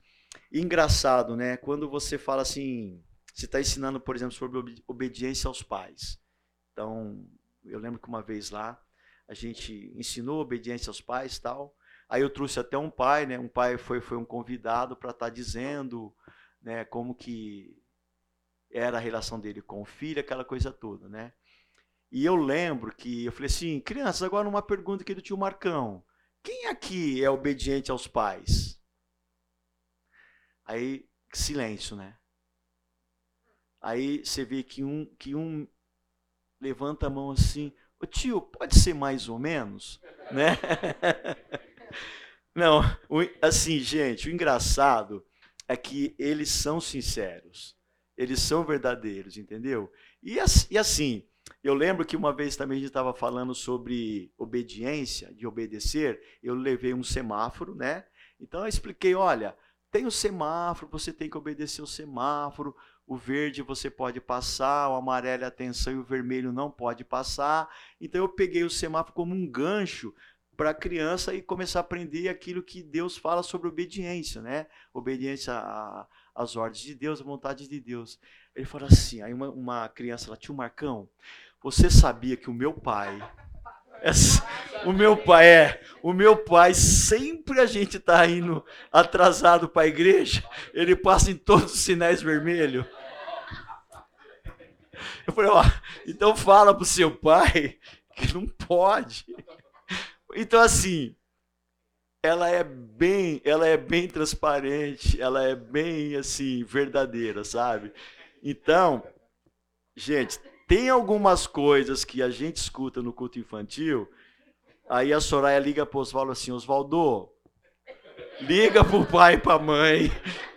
Engraçado, né? Quando você fala assim, você está ensinando, por exemplo, sobre obediência aos pais. Então, eu lembro que uma vez lá a gente ensinou obediência aos pais, tal. Aí eu trouxe até um pai, né? Um pai foi foi um convidado para estar tá dizendo, né? Como que era a relação dele com o filho, aquela coisa toda, né? E eu lembro que eu falei assim, crianças, agora uma pergunta aqui do tio Marcão. Quem aqui é obediente aos pais? Aí, silêncio, né? Aí você vê que um, que um levanta a mão assim, Ô tio, pode ser mais ou menos? Né? Não, assim, gente, o engraçado é que eles são sinceros eles são verdadeiros, entendeu? E, e assim, eu lembro que uma vez também a gente estava falando sobre obediência, de obedecer, eu levei um semáforo, né? Então eu expliquei, olha, tem o semáforo, você tem que obedecer o semáforo, o verde você pode passar, o amarelo é atenção e o vermelho não pode passar. Então eu peguei o semáforo como um gancho para a criança e começar a aprender aquilo que Deus fala sobre obediência, né? Obediência as ordens de Deus, a vontade de Deus. Ele falou assim, aí uma, uma criança lá, tio Marcão, você sabia que o meu pai, o meu pai é, o meu pai sempre a gente está indo atrasado para a igreja, ele passa em todos os sinais vermelhos. Eu falei, ó, então fala pro seu pai que não pode. Então assim, ela é bem, ela é bem transparente, ela é bem assim verdadeira, sabe? Então, gente, tem algumas coisas que a gente escuta no culto infantil. Aí a Soraya liga para o Oswaldo assim, Oswaldo, liga pro pai e pra mãe,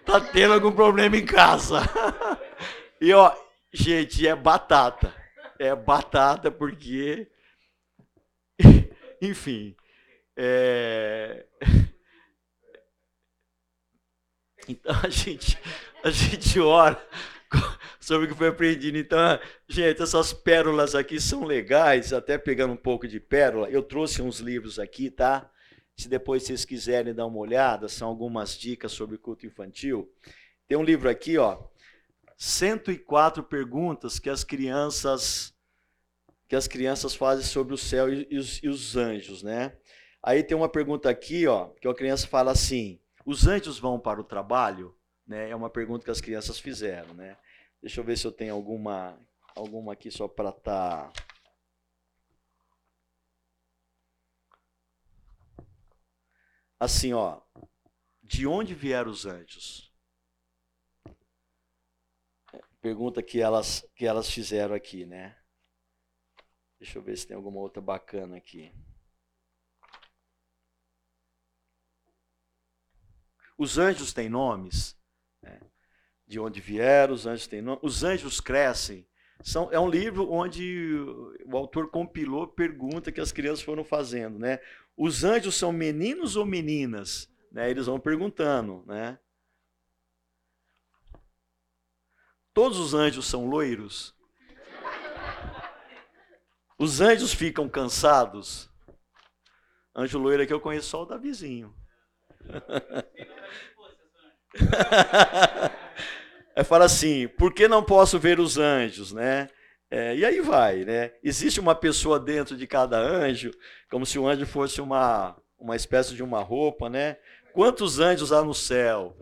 tá tendo algum problema em casa. E ó, gente, é batata. É batata porque enfim, é... Então a gente, a gente ora sobre o que foi aprendido. Então, gente, essas pérolas aqui são legais, até pegando um pouco de pérola. Eu trouxe uns livros aqui, tá? Se depois vocês quiserem dar uma olhada, são algumas dicas sobre culto infantil. Tem um livro aqui, ó, 104 perguntas que as crianças que as crianças fazem sobre o céu e, os, e os anjos, né? Aí tem uma pergunta aqui, ó, que a criança fala assim: os anjos vão para o trabalho? Né? É uma pergunta que as crianças fizeram, né? Deixa eu ver se eu tenho alguma, alguma aqui só para estar. Tá... Assim, ó, de onde vieram os anjos? Pergunta que elas que elas fizeram aqui, né? Deixa eu ver se tem alguma outra bacana aqui. Os anjos têm nomes? De onde vieram, os anjos têm nomes. Os anjos crescem. São, é um livro onde o autor compilou pergunta que as crianças foram fazendo, né? Os anjos são meninos ou meninas? Né? Eles vão perguntando, né? Todos os anjos são loiros? Os anjos ficam cansados? Anjo loiro é que eu conheço só o da vizinho. é fala assim, por que não posso ver os anjos, né? É, e aí vai, né? Existe uma pessoa dentro de cada anjo, como se o anjo fosse uma, uma espécie de uma roupa, né? Quantos anjos há no céu?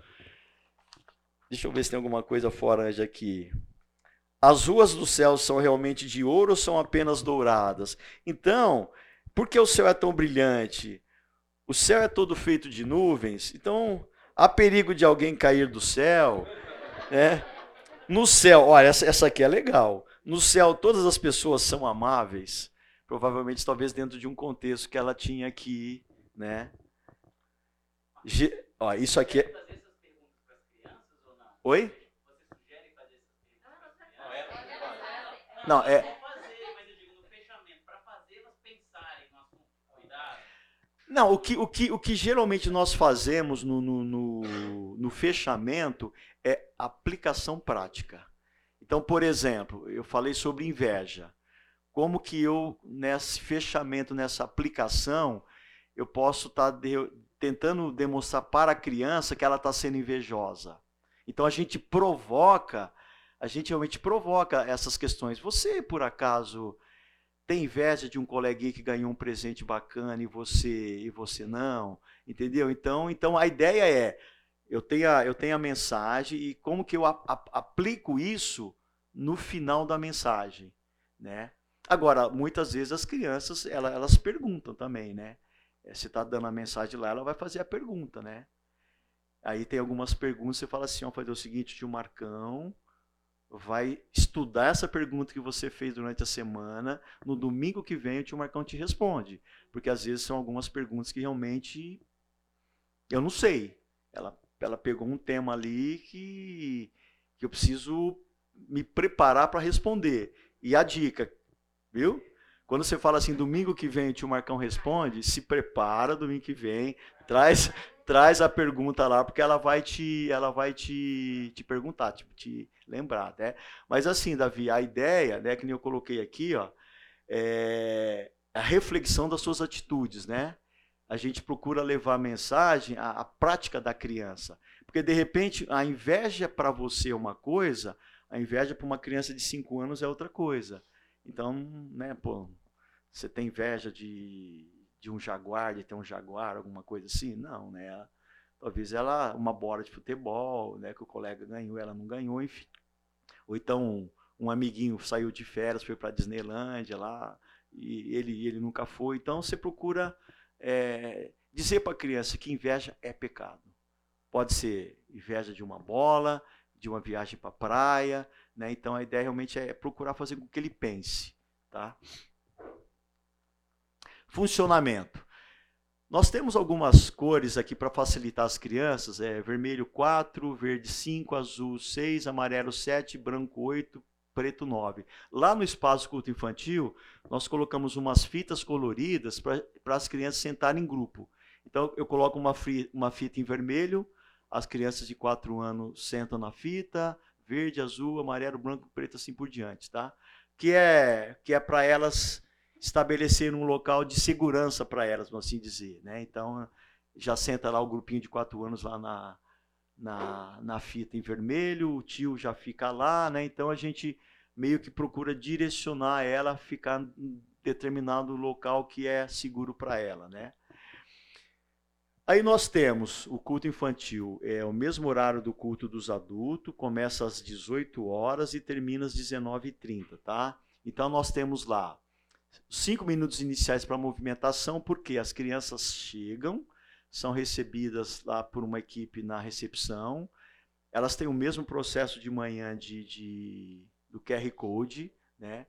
Deixa eu ver se tem alguma coisa fora anjo aqui. As ruas do céu são realmente de ouro ou são apenas douradas? Então, por que o céu é tão brilhante? O céu é todo feito de nuvens, então há perigo de alguém cair do céu. Né? No céu, olha, essa, essa aqui é legal. No céu, todas as pessoas são amáveis. Provavelmente, talvez dentro de um contexto que ela tinha aqui, né? Ge ó, isso aqui é... Oi? Não, é. Não, o que, o que, o que geralmente nós fazemos no, no, no, no fechamento é aplicação prática. Então, por exemplo, eu falei sobre inveja. Como que eu, nesse fechamento, nessa aplicação, eu posso estar tá de, tentando demonstrar para a criança que ela está sendo invejosa. Então, a gente provoca a gente realmente provoca essas questões. Você, por acaso, tem inveja de um coleguinha que ganhou um presente bacana e você e você não? Entendeu? Então, então a ideia é eu tenho a, eu tenho a mensagem e como que eu a, a, aplico isso no final da mensagem, né? Agora, muitas vezes as crianças elas, perguntam também, né? É, você está dando a mensagem lá, ela vai fazer a pergunta, né? Aí tem algumas perguntas, você fala assim, ó, fazer o seguinte, tio Marcão, vai estudar essa pergunta que você fez durante a semana. No domingo que vem, o tio Marcão te responde. Porque às vezes são algumas perguntas que realmente eu não sei. Ela, ela pegou um tema ali que, que eu preciso me preparar para responder. E a dica, viu? Quando você fala assim, domingo que vem tio Marcão responde, se prepara domingo que vem, traz, traz a pergunta lá, porque ela vai te, ela vai te, te perguntar, tipo, te lembrar, né? Mas assim, Davi, a ideia, né, que nem eu coloquei aqui, ó, é a reflexão das suas atitudes, né? A gente procura levar a mensagem à, à prática da criança. Porque de repente a inveja para você é uma coisa, a inveja para uma criança de 5 anos é outra coisa. Então, né, pô, você tem inveja de, de um jaguar, de ter um jaguar, alguma coisa assim? Não, né? Talvez ela, uma bola de futebol, né, que o colega ganhou, ela não ganhou, enfim. Ou então um amiguinho saiu de férias, foi para Disneylândia lá, e ele, ele nunca foi. Então você procura é, dizer para a criança que inveja é pecado. Pode ser inveja de uma bola, de uma viagem para a praia, né? Então a ideia realmente é procurar fazer com que ele pense, tá? Funcionamento. Nós temos algumas cores aqui para facilitar as crianças, é vermelho 4, verde 5, azul 6, amarelo 7, branco 8, preto 9. Lá no espaço culto infantil, nós colocamos umas fitas coloridas para as crianças sentarem em grupo. Então, eu coloco uma, uma fita em vermelho, as crianças de 4 anos sentam na fita, verde, azul, amarelo, branco, preto, assim por diante, tá? Que é, que é para elas estabelecer um local de segurança para elas, vamos assim dizer. Né? Então, já senta lá o grupinho de quatro anos lá na, na, na fita em vermelho, o tio já fica lá, né? então a gente meio que procura direcionar ela a ficar em determinado local que é seguro para ela. Né? Aí nós temos o culto infantil, é o mesmo horário do culto dos adultos, começa às 18 horas e termina às 19h30, tá? Então nós temos lá cinco minutos iniciais para movimentação, porque as crianças chegam, são recebidas lá por uma equipe na recepção, elas têm o mesmo processo de manhã de, de do QR Code, né?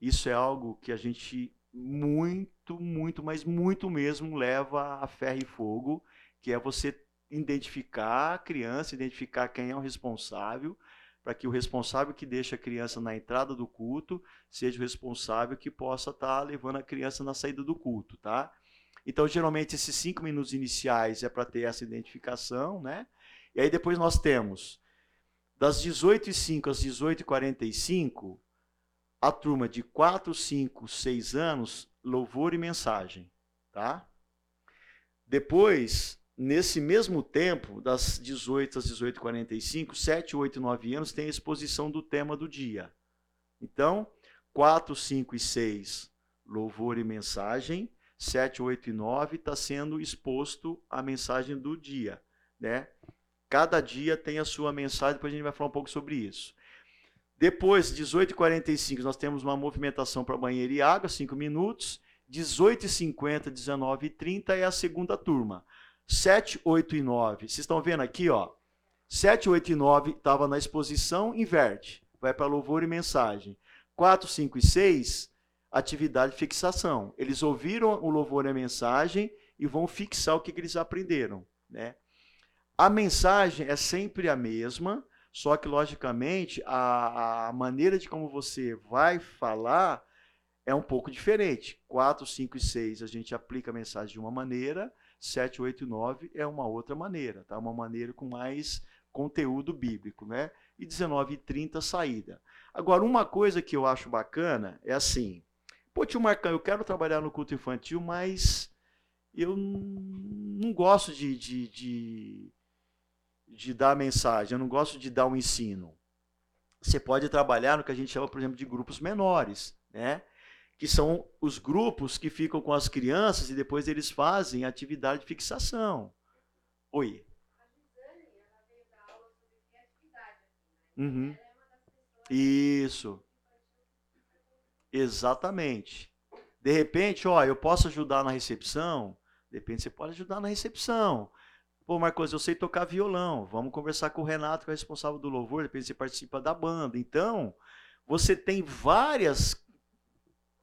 Isso é algo que a gente muito, muito, mas muito mesmo leva a ferro e fogo, que é você identificar a criança, identificar quem é o responsável, para que o responsável que deixa a criança na entrada do culto seja o responsável que possa estar tá levando a criança na saída do culto, tá? Então, geralmente, esses cinco minutos iniciais é para ter essa identificação, né? E aí depois nós temos, das 18h05 às 18h45, a turma de 4, 5, 6 anos, louvor e mensagem, tá? Depois, Nesse mesmo tempo, das 18 às 18h45, 7, 8 e 9 anos tem a exposição do tema do dia. Então, 4, 5 e 6, louvor e mensagem. 7, 8 e 9 está sendo exposto a mensagem do dia, né? Cada dia tem a sua mensagem, depois a gente vai falar um pouco sobre isso. Depois, 18h45, nós temos uma movimentação para banheiro e água, 5 minutos. 18h50, 19h30 é a segunda turma. 7, 8 e 9. Vocês estão vendo aqui, ó. 7, 8 e 9 estava na exposição, inverte. Vai para louvor e mensagem. 4, 5 e 6, atividade de fixação. Eles ouviram o louvor e a mensagem e vão fixar o que, que eles aprenderam. Né? A mensagem é sempre a mesma, só que, logicamente, a, a maneira de como você vai falar é um pouco diferente. 4, 5 e 6 a gente aplica a mensagem de uma maneira, 7, 8 e 9 é uma outra maneira, tá? Uma maneira com mais conteúdo bíblico, né? E 19 e 30 saída. Agora, uma coisa que eu acho bacana é assim, pô, tio Marcão, eu quero trabalhar no culto infantil, mas eu não gosto de, de, de, de dar mensagem, eu não gosto de dar um ensino. Você pode trabalhar no que a gente chama, por exemplo, de grupos menores, né? que são os grupos que ficam com as crianças e depois eles fazem atividade de fixação. Oi. Uhum. Isso. Exatamente. De repente, ó, eu posso ajudar na recepção? De repente você pode ajudar na recepção. Pô, Marcos, eu sei tocar violão. Vamos conversar com o Renato, que é responsável do louvor. De repente você participa da banda. Então, você tem várias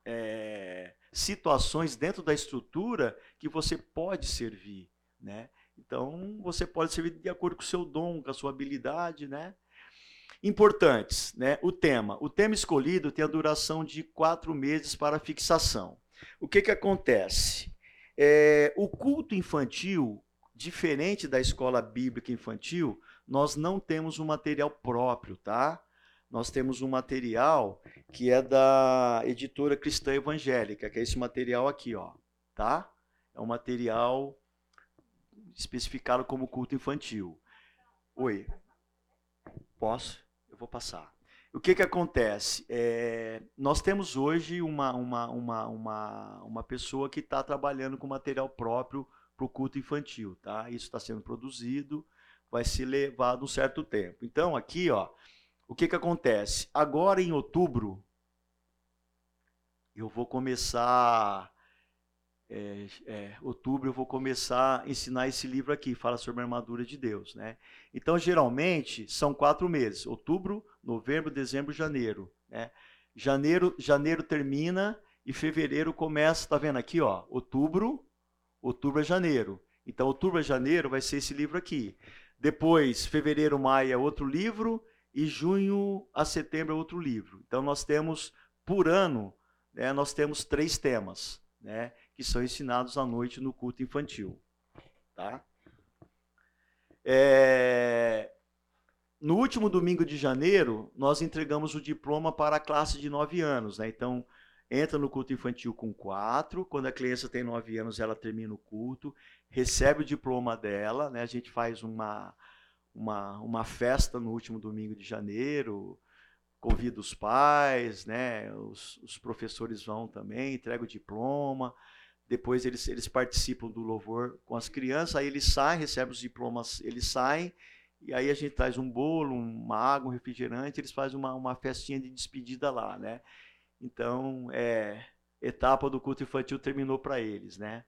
é, situações dentro da estrutura que você pode servir, né? Então, você pode servir de acordo com o seu dom, com a sua habilidade, né? Importantes, né? O tema. O tema escolhido tem a duração de quatro meses para fixação. O que, que acontece? É, o culto infantil, diferente da escola bíblica infantil, nós não temos um material próprio, tá? nós temos um material que é da editora Cristã Evangélica, que é esse material aqui, ó, tá? É um material especificado como culto infantil. Oi. Posso? Eu vou passar. O que, que acontece? É, nós temos hoje uma, uma, uma, uma, uma pessoa que está trabalhando com material próprio para o culto infantil. Tá? Isso está sendo produzido, vai ser levado um certo tempo. Então, aqui, ó, o que, que acontece? Agora em outubro, eu vou começar. É, é, outubro eu vou começar a ensinar esse livro aqui, fala sobre a armadura de Deus, né? Então, geralmente, são quatro meses: outubro, novembro, dezembro, janeiro. Né? Janeiro, janeiro termina e fevereiro começa, tá vendo aqui, ó? Outubro, outubro é janeiro. Então, outubro a janeiro vai ser esse livro aqui. Depois, fevereiro, maio é outro livro e junho a setembro é outro livro. Então nós temos por ano, né, nós temos três temas, né, que são ensinados à noite no culto infantil, tá? É... No último domingo de janeiro, nós entregamos o diploma para a classe de nove anos, né? Então entra no culto infantil com quatro. Quando a criança tem nove anos, ela termina o culto, recebe o diploma dela, né? A gente faz uma uma, uma festa no último domingo de janeiro, convida os pais, né? Os, os professores vão também, entrega o diploma. Depois eles, eles participam do louvor com as crianças, aí eles saem, recebem os diplomas, eles saem, e aí a gente traz um bolo, uma água, um refrigerante, eles fazem uma, uma festinha de despedida lá, né? Então, é, etapa do culto infantil terminou para eles, né?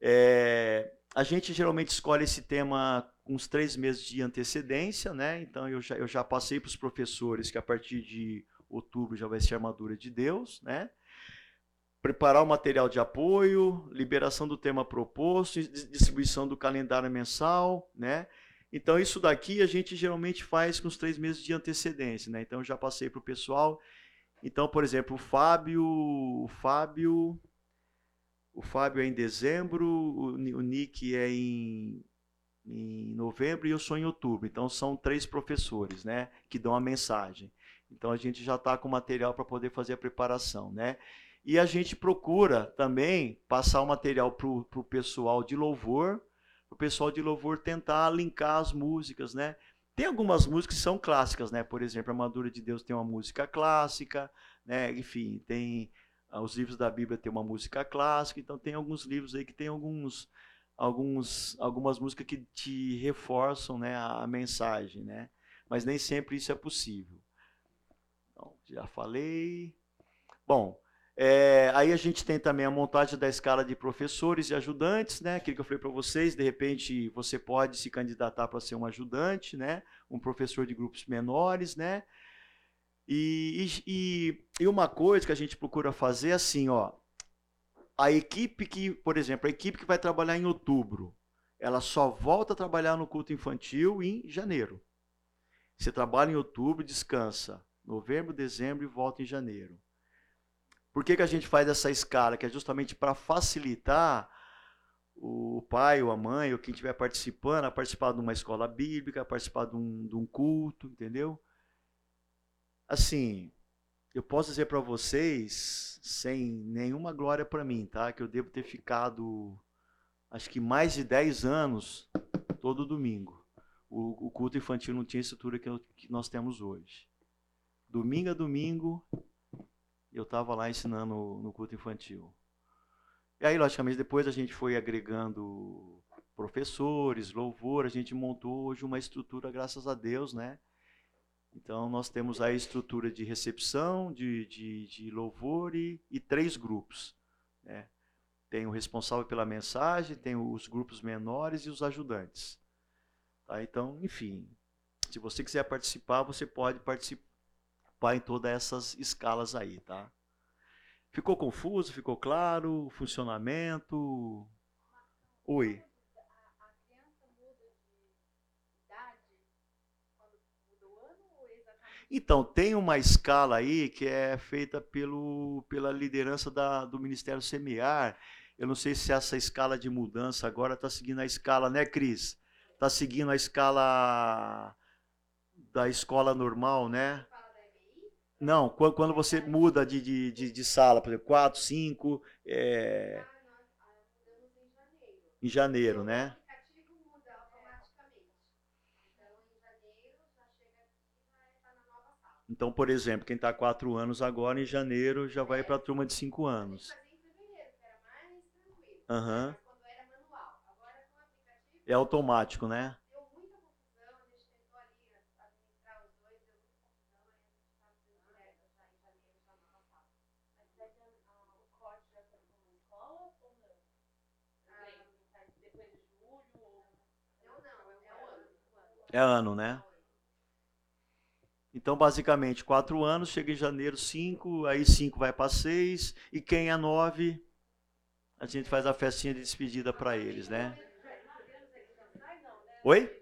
É, a gente geralmente escolhe esse tema uns três meses de antecedência, né? Então eu já, eu já passei para os professores que a partir de outubro já vai ser armadura de Deus, né? Preparar o material de apoio, liberação do tema proposto, distribuição do calendário mensal, né? Então isso daqui a gente geralmente faz com os três meses de antecedência, né? Então já passei para o pessoal. Então, por exemplo, o Fábio, o Fábio, o Fábio é em dezembro, o, o Nick é em em novembro e eu sou em outubro. Então são três professores, né, que dão a mensagem. Então a gente já está com material para poder fazer a preparação, né? E a gente procura também passar o material para o pessoal de louvor, o pessoal de louvor tentar linkar as músicas, né? Tem algumas músicas que são clássicas, né? Por exemplo, a Armadura de Deus tem uma música clássica, né? Enfim, tem ah, os livros da Bíblia têm uma música clássica, então tem alguns livros aí que tem alguns, alguns, algumas músicas que te reforçam né, a, a mensagem, né? Mas nem sempre isso é possível. Então, já falei. Bom, é, aí a gente tem também a montagem da escala de professores e ajudantes, né? Aquilo que eu falei para vocês, de repente você pode se candidatar para ser um ajudante, né? Um professor de grupos menores, né? E, e, e, uma coisa que a gente procura fazer é assim, ó. A equipe que, por exemplo, a equipe que vai trabalhar em outubro, ela só volta a trabalhar no culto infantil em janeiro. Você trabalha em outubro, descansa. Novembro, dezembro e volta em janeiro. Por que, que a gente faz essa escala? Que é justamente para facilitar o pai ou a mãe ou quem estiver participando a participar de uma escola bíblica, a participar de um, de um culto, entendeu? Assim, eu posso dizer para vocês, sem nenhuma glória para mim, tá? Que eu devo ter ficado, acho que mais de 10 anos todo domingo. O, o culto infantil não tinha a estrutura que, que nós temos hoje. Domingo a domingo, eu estava lá ensinando no culto infantil. E aí, logicamente, depois a gente foi agregando professores, louvor, a gente montou hoje uma estrutura, graças a Deus, né? Então, nós temos a estrutura de recepção, de, de, de louvor e, e, três grupos. Né? Tem o responsável pela mensagem, tem os grupos menores e os ajudantes. Tá? Então, enfim, se você quiser participar, você pode participar em todas essas escalas aí, tá? Ficou confuso? Ficou claro? O funcionamento? Oi. Então, tem uma escala aí que é feita pelo, pela liderança da, do Ministério Semear. Eu não sei se essa escala de mudança agora está seguindo a escala, né, Cris? Está seguindo a escala da escola normal, né? Não, quando você muda de, de, de, de sala, por exemplo, 4, 5, é... em janeiro, né? Então, por exemplo, quem está quatro anos agora, em janeiro, já vai para a turma de cinco anos. Uhum. É automático, né? É ano, né? Então, basicamente, quatro anos, chega em janeiro, cinco, aí cinco vai para seis, e quem é nove, a gente faz a festinha de despedida para eles, né? Oi?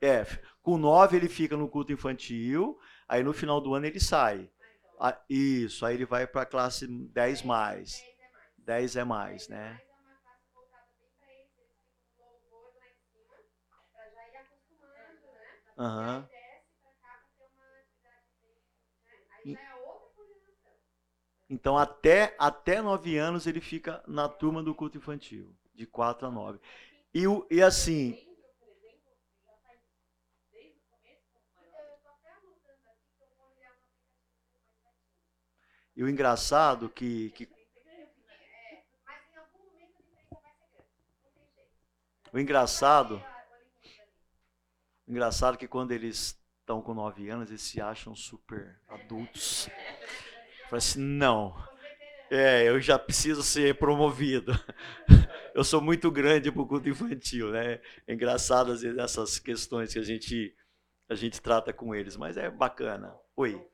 É, com nove ele fica no culto infantil, aí no final do ano ele sai. Isso, aí ele vai para a classe 10 mais. 10 é mais, né? Aham. Então, até, até 9 anos, ele fica na turma do culto infantil, de 4 a 9. E, e assim. E o engraçado que, que. O engraçado Engraçado que quando eles estão com 9 anos, eles se acham super adultos. Fala assim, não, é, eu já preciso ser promovido. Eu sou muito grande para o culto infantil, né? É engraçado essas questões que a gente a gente trata com eles, mas é bacana. Oi.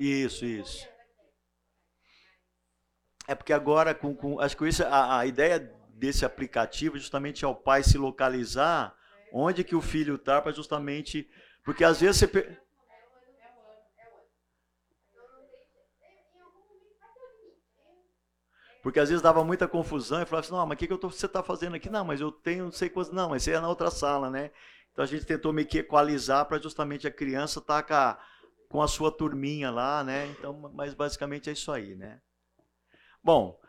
Isso, isso. É porque agora, com, com acho que isso, a, a ideia desse aplicativo justamente é o pai se localizar onde que o filho está para justamente porque às vezes você porque às vezes dava muita confusão e falava assim, não, mas o que, que eu tô, você está fazendo aqui? Não, mas eu tenho não sei quantos. Não, mas você é na outra sala, né? Então a gente tentou meio que equalizar para justamente a criança estar tá com a, com a sua turminha lá, né? Então, mas basicamente é isso aí, né? Bom,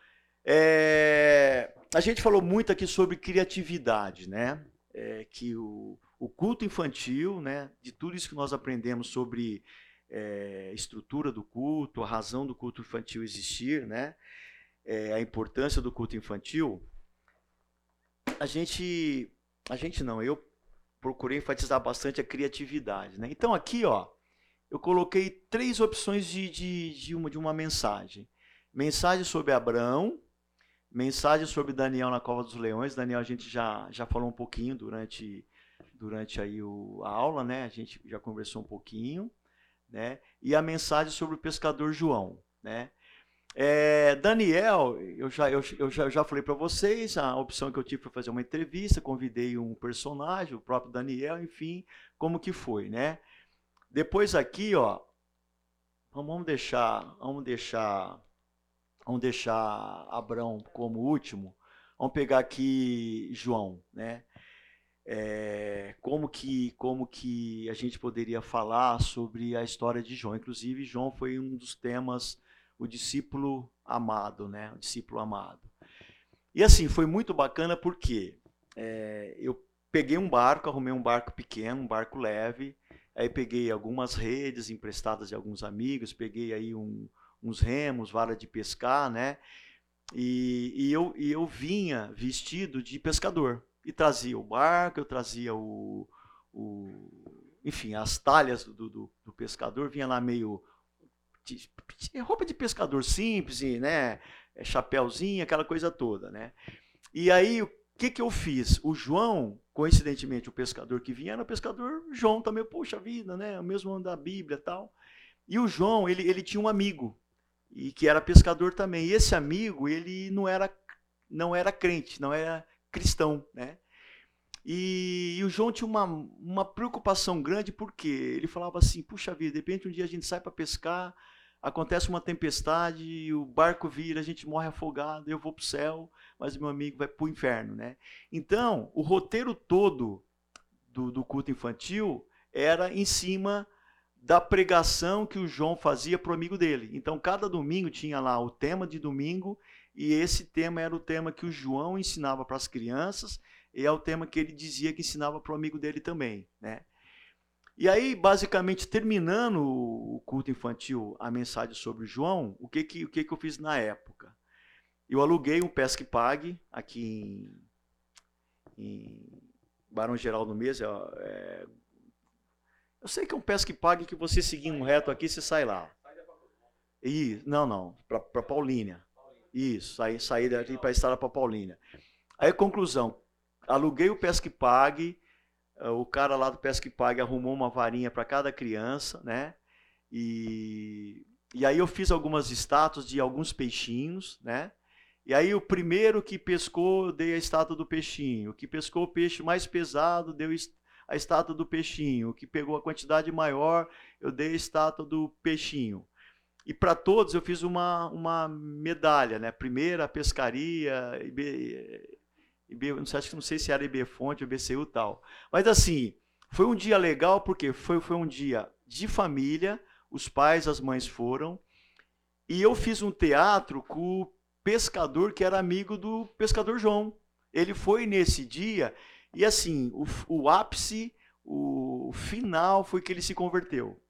é, a gente falou muito aqui sobre criatividade, né? É, que o, o, culto infantil, né? De tudo isso que nós aprendemos sobre é, estrutura do culto, a razão do culto infantil existir, né? É, a importância do culto infantil. A gente, a gente não, eu procurei enfatizar bastante a criatividade, né? Então aqui, ó, eu coloquei três opções de, de, de, uma, de uma mensagem. Mensagem sobre Abraão, mensagem sobre Daniel na Cova dos Leões. Daniel a gente já, já falou um pouquinho durante, durante aí o, a aula, né? A gente já conversou um pouquinho, né? E a mensagem sobre o pescador João, né? É, Daniel, eu já, eu, eu já, eu já falei para vocês, a opção que eu tive foi fazer uma entrevista, convidei um personagem, o próprio Daniel, enfim, como que foi, né? Depois aqui, ó, vamos deixar, vamos deixar, vamos deixar Abraão como último. Vamos pegar aqui João, né? É, como que como que a gente poderia falar sobre a história de João? Inclusive, João foi um dos temas, o discípulo amado, né? O discípulo amado. E assim foi muito bacana porque é, eu peguei um barco, arrumei um barco pequeno, um barco leve Aí peguei algumas redes emprestadas de alguns amigos, peguei aí um, uns remos, vara de pescar, né? E, e, eu, e eu vinha vestido de pescador. E trazia o barco, eu trazia o, o enfim, as talhas do, do, do, pescador, vinha lá meio de, roupa de pescador simples, né? Chapéuzinho, aquela coisa toda, né? E aí que, que eu fiz? O João, coincidentemente, o pescador que vinha era o pescador João também, poxa vida, né? O mesmo ano da Bíblia tal. E o João, ele, ele tinha um amigo, e que era pescador também. E esse amigo, ele não era, não era crente, não era cristão, né? E, e, o João tinha uma, uma preocupação grande, porque ele falava assim: puxa vida, de repente um dia a gente sai para pescar, acontece uma tempestade, o barco vira, a gente morre afogado, eu vou para o céu, mas meu amigo vai para o inferno. Né? Então, o roteiro todo do, do culto infantil era em cima da pregação que o João fazia para o amigo dele. Então, cada domingo tinha lá o tema de domingo, e esse tema era o tema que o João ensinava para as crianças, e é o tema que ele dizia que ensinava para o amigo dele também. Né? E aí, basicamente, terminando o culto infantil, a mensagem sobre João, o que, que, o que, que eu fiz na época? Eu aluguei um Pesque Pague aqui em, em Barão Geraldo Mesa. É, eu sei que é um Pesque Pague que você seguindo reto aqui, você sai lá. E, não, não, para Paulínia. Isso, saí daqui para a estrada para Paulínia. Aí, conclusão, aluguei o Pesque Pague, o cara lá do Pesque Pague arrumou uma varinha para cada criança, né? E, e aí eu fiz algumas estátuas de alguns peixinhos, né? E aí o primeiro que pescou, eu dei a estátua do peixinho. O que pescou o peixe mais pesado, deu a estátua do peixinho. O que pegou a quantidade maior, eu dei a estátua do peixinho. E para todos eu fiz uma, uma medalha, né? Primeira, pescaria, IB, não, sei, não sei se era IB Fonte, IBCU tal. Mas assim, foi um dia legal porque foi, foi um dia de família, os pais, as mães foram, e eu fiz um teatro com o pescador que era amigo do pescador João. Ele foi nesse dia, e assim, o, o ápice, o final foi que ele se converteu.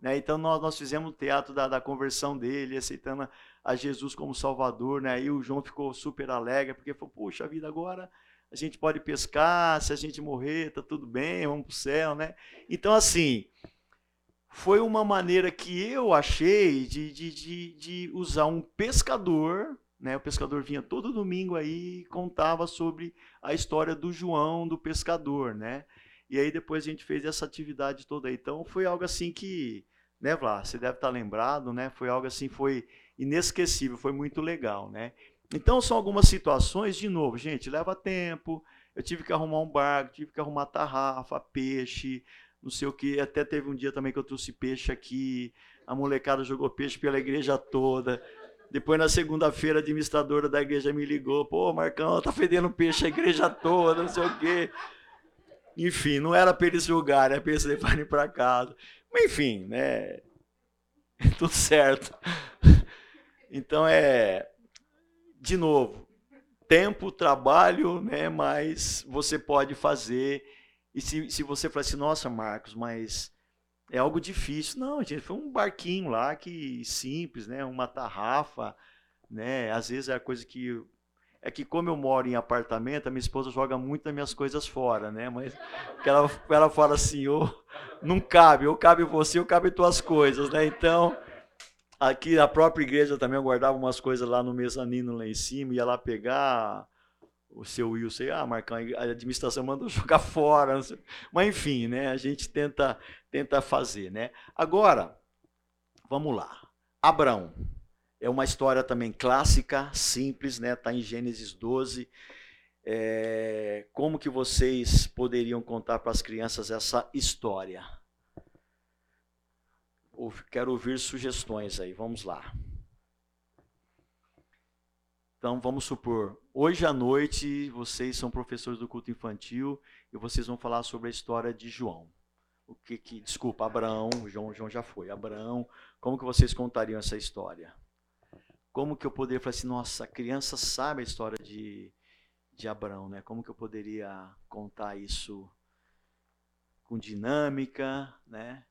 Né? Então nós, nós fizemos o teatro da, da conversão dele, aceitando a Jesus como Salvador, né? E o João ficou super alegre, porque falou, puxa vida, agora a gente pode pescar, se a gente morrer, tá tudo bem, vamos para o céu, né? Então, assim, foi uma maneira que eu achei de, de, de, de usar um pescador, né? O pescador vinha todo domingo aí e contava sobre a história do João, do pescador, né? E aí depois a gente fez essa atividade toda aí. Então foi algo assim que, né, Vlá, você deve estar lembrado, né? Foi algo assim, foi inesquecível, foi muito legal, né? Então são algumas situações, de novo, gente, leva tempo. Eu tive que arrumar um barco, tive que arrumar tarrafa, peixe, não sei o que. Até teve um dia também que eu trouxe peixe aqui. A molecada jogou peixe pela igreja toda. Depois, na segunda-feira, a administradora da igreja me ligou. Pô, Marcão, tá fedendo peixe a igreja toda, não sei o quê. Enfim, não era para eles jogarem, era para eles levarem para casa. Mas, enfim, né? Tudo certo. Então é de novo, tempo, trabalho, né? Mas você pode fazer. E se, se você falar assim, nossa, Marcos, mas é algo difícil. Não, gente, foi um barquinho lá que simples, né? Uma tarrafa, né? Às vezes é a coisa que é que como eu moro em apartamento, a minha esposa joga muito das minhas coisas fora, né? Mas ela, ela fala assim, oh, não cabe, ou cabe você, ou cabe tuas coisas, né? Então, aqui na própria igreja também eu guardava umas coisas lá no mezanino lá em cima, ia lá pegar o seu Wilson, ah, Marcão, a administração mandou jogar fora, mas enfim, né? A gente tenta, tenta fazer, né? Agora, vamos lá. Abraão. É uma história também clássica, simples, né? Está em Gênesis 12. É, como que vocês poderiam contar para as crianças essa história? Quero ouvir sugestões aí, vamos lá. Então vamos supor, hoje à noite vocês são professores do culto infantil e vocês vão falar sobre a história de João. O que que, desculpa, Abraão, João, João já foi. Abraão, como que vocês contariam essa história? Como que eu poderia falar assim, nossa, a criança sabe a história de, de Abraão, né? Como que eu poderia contar isso com dinâmica, né?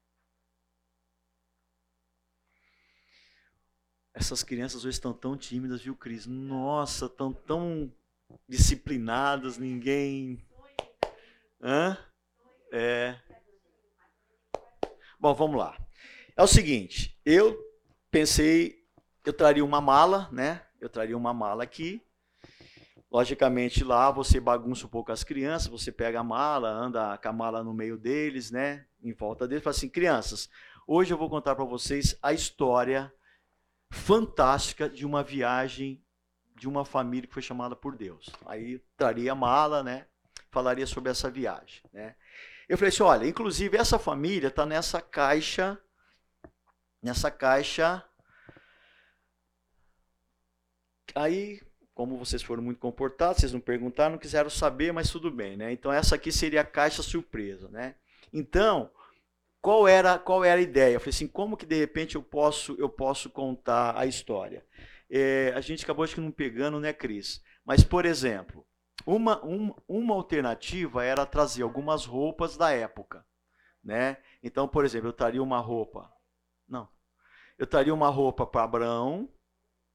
Essas crianças hoje estão tão tímidas, viu, Cris? Nossa, estão tão disciplinadas, ninguém. Hã? É. Bom, vamos lá. É o seguinte, eu pensei eu traria uma mala, né? Eu traria uma mala aqui. Logicamente lá você bagunça um pouco as crianças, você pega a mala, anda com a mala no meio deles, né? Em volta deles, fala assim, crianças, hoje eu vou contar para vocês a história fantástica de uma viagem de uma família que foi chamada por Deus. Aí traria a mala, né? Falaria sobre essa viagem, né? Eu falei assim, olha, inclusive essa família está nessa caixa, nessa caixa Aí, como vocês foram muito comportados, vocês não perguntaram, não quiseram saber, mas tudo bem, né? Então essa aqui seria a caixa surpresa, né? Então, qual era qual era a ideia? Eu falei assim, como que de repente eu posso eu posso contar a história? É, a gente acabou acho que não pegando, né, Cris? Mas por exemplo, uma, uma, uma alternativa era trazer algumas roupas da época, né? Então, por exemplo, eu traria uma roupa, não, eu traria uma roupa para Abraão,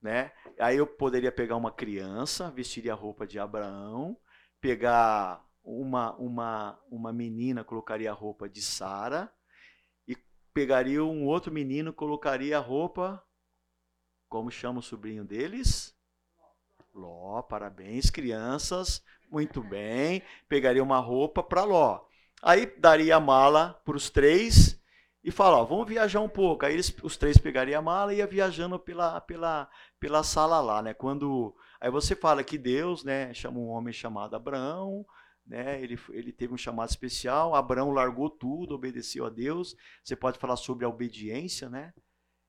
né? Aí eu poderia pegar uma criança, vestiria a roupa de Abraão, pegar uma, uma, uma menina, colocaria a roupa de Sara, e pegaria um outro menino, colocaria a roupa, como chama o sobrinho deles? Ló, parabéns, crianças, muito bem. Pegaria uma roupa para Ló. Aí daria a mala para os três e fala, ó, vamos viajar um pouco. Aí eles, os três pegariam a mala e ia viajando pela, pela, pela sala lá, né? Quando aí você fala que Deus, né, chama um homem chamado Abraão, né? Ele, ele teve um chamado especial. Abraão largou tudo, obedeceu a Deus. Você pode falar sobre a obediência, né?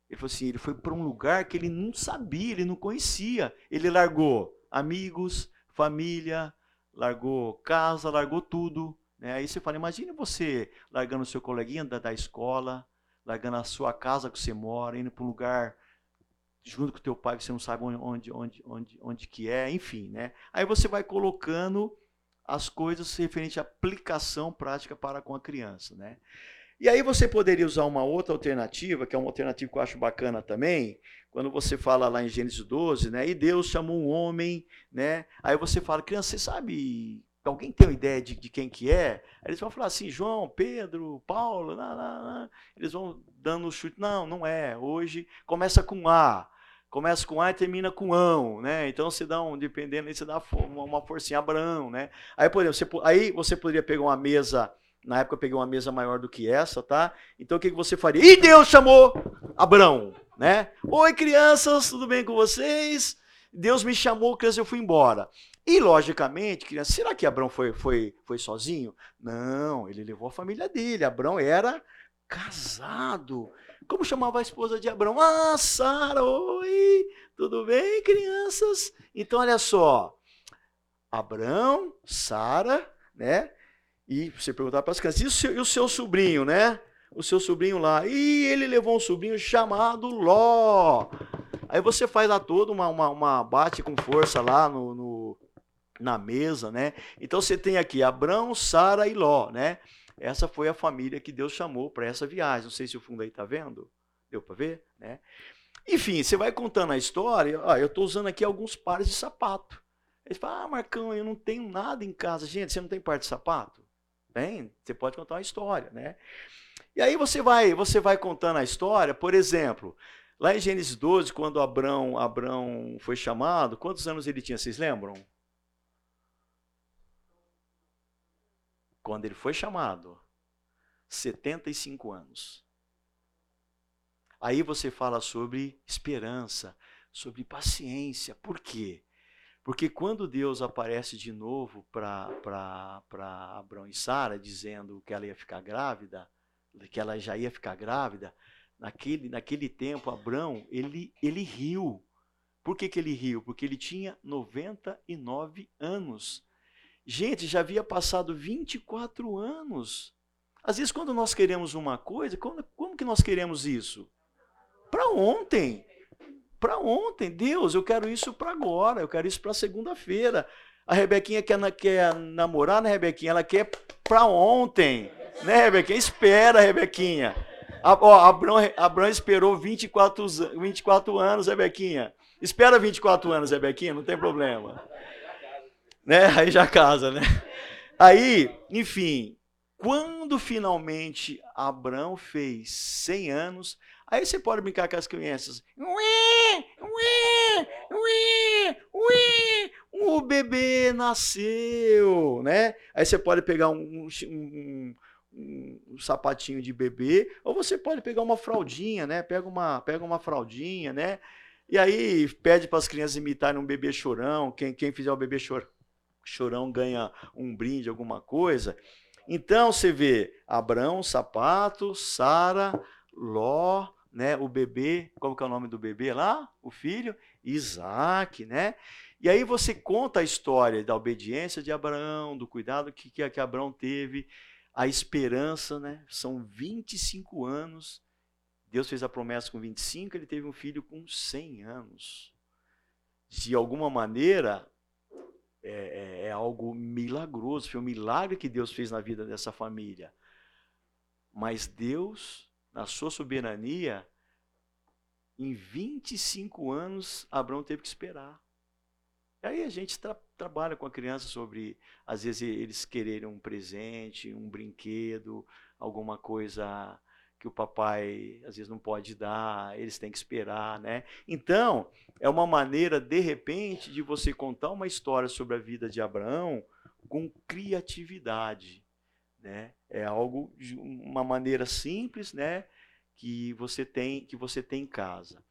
Ele falou assim, ele foi para um lugar que ele não sabia, ele não conhecia. Ele largou amigos, família, largou casa, largou tudo né? Aí você fala, imagine você largando o seu coleguinha da, da escola, largando a sua casa que você mora, indo para um lugar junto com o teu pai que você não sabe onde, onde, onde, onde que é, enfim, né? Aí você vai colocando as coisas referente à aplicação prática para com a criança, né? E aí você poderia usar uma outra alternativa, que é uma alternativa que eu acho bacana também, quando você fala lá em Gênesis 12, né? E Deus chamou um homem, né? Aí você fala, criança, você sabe Alguém tem uma ideia de, de quem que é? Eles vão falar assim, João, Pedro, Paulo, não, não, não. eles vão dando o chute. Não, não é. Hoje começa com A. Começa com A e termina com ão, né? Então você dá um, dependendo, você dá uma forcinha Abraão, né? Aí, por exemplo, você, aí você poderia pegar uma mesa, na época eu peguei uma mesa maior do que essa, tá? Então o que, que você faria? E Deus chamou Abraão, né? Oi, crianças, tudo bem com vocês? Deus me chamou, criança, eu fui embora. E, logicamente, criança, será que Abraão foi, foi, foi sozinho? Não, ele levou a família dele. Abraão era casado. Como chamava a esposa de Abraão? Ah, Sara, oi, tudo bem, crianças? Então, olha só. Abraão, Sara, né? E você perguntar para as crianças, e o, seu, e o seu sobrinho, né? O seu sobrinho lá. E ele levou um sobrinho chamado Ló. Aí você faz lá todo uma, uma, uma bate com força lá no, no, na mesa, né? Então você tem aqui Abrão, Sara e Ló, né? Essa foi a família que Deus chamou para essa viagem. Não sei se o fundo aí está vendo. Deu para ver? Né? Enfim, você vai contando a história. Ó, eu estou usando aqui alguns pares de sapato. Ele fala, ah, Marcão, eu não tenho nada em casa. Gente, você não tem par de sapato? Tem, você pode contar uma história, né? E aí você vai, você vai contando a história, por exemplo, lá em Gênesis 12, quando Abrão, Abrão foi chamado, quantos anos ele tinha, vocês lembram? Quando ele foi chamado, 75 anos. Aí você fala sobre esperança, sobre paciência. Por quê? Porque quando Deus aparece de novo para Abraão e Sara, dizendo que ela ia ficar grávida, que ela já ia ficar grávida, naquele, naquele tempo, Abraão, ele, ele riu. Por que, que ele riu? Porque ele tinha 99 anos. Gente, já havia passado 24 anos. Às vezes, quando nós queremos uma coisa, como, como que nós queremos isso? Para ontem. Para ontem. Deus, eu quero isso para agora. Eu quero isso para segunda-feira. A Rebequinha quer, quer namorar, né, Rebequinha? Ela quer para ontem. Né, Rebequinha? Espera, Rebequinha. A, ó, Abrão, Abrão esperou 24, 24 anos, Rebequinha. Espera 24 anos, Rebequinha, não tem problema né? Aí já casa, né? Aí, enfim, quando finalmente Abraão fez 100 anos, aí você pode brincar com as crianças. Ué, ué, ué, ué, o bebê nasceu, né? Aí você pode pegar um, um, um, um, sapatinho de bebê, ou você pode pegar uma fraldinha, né? Pega uma, pega uma fraldinha, né? E aí pede para as crianças imitarem um bebê chorão. Quem, quem fizer o bebê chorão chorão ganha um brinde, alguma coisa. Então você vê Abraão, sapato, Sara, Ló, né, o bebê, como que é o nome do bebê lá? O filho, Isaac, né? E aí você conta a história da obediência de Abraão, do cuidado que, que, que Abraão teve, a esperança, né? São 25 anos. Deus fez a promessa com 25, ele teve um filho com 100 anos. De alguma maneira, é, é, é, algo milagroso, foi um milagre que Deus fez na vida dessa família. Mas Deus, na sua soberania, em 25 anos, Abraão teve que esperar. E aí a gente tra trabalha com a criança sobre, às vezes, eles quererem um presente, um brinquedo, alguma coisa que o papai às vezes não pode dar, eles têm que esperar, né? Então, é uma maneira de repente de você contar uma história sobre a vida de Abraão com criatividade, né? É algo de uma maneira simples, né, que você tem que você tem em casa.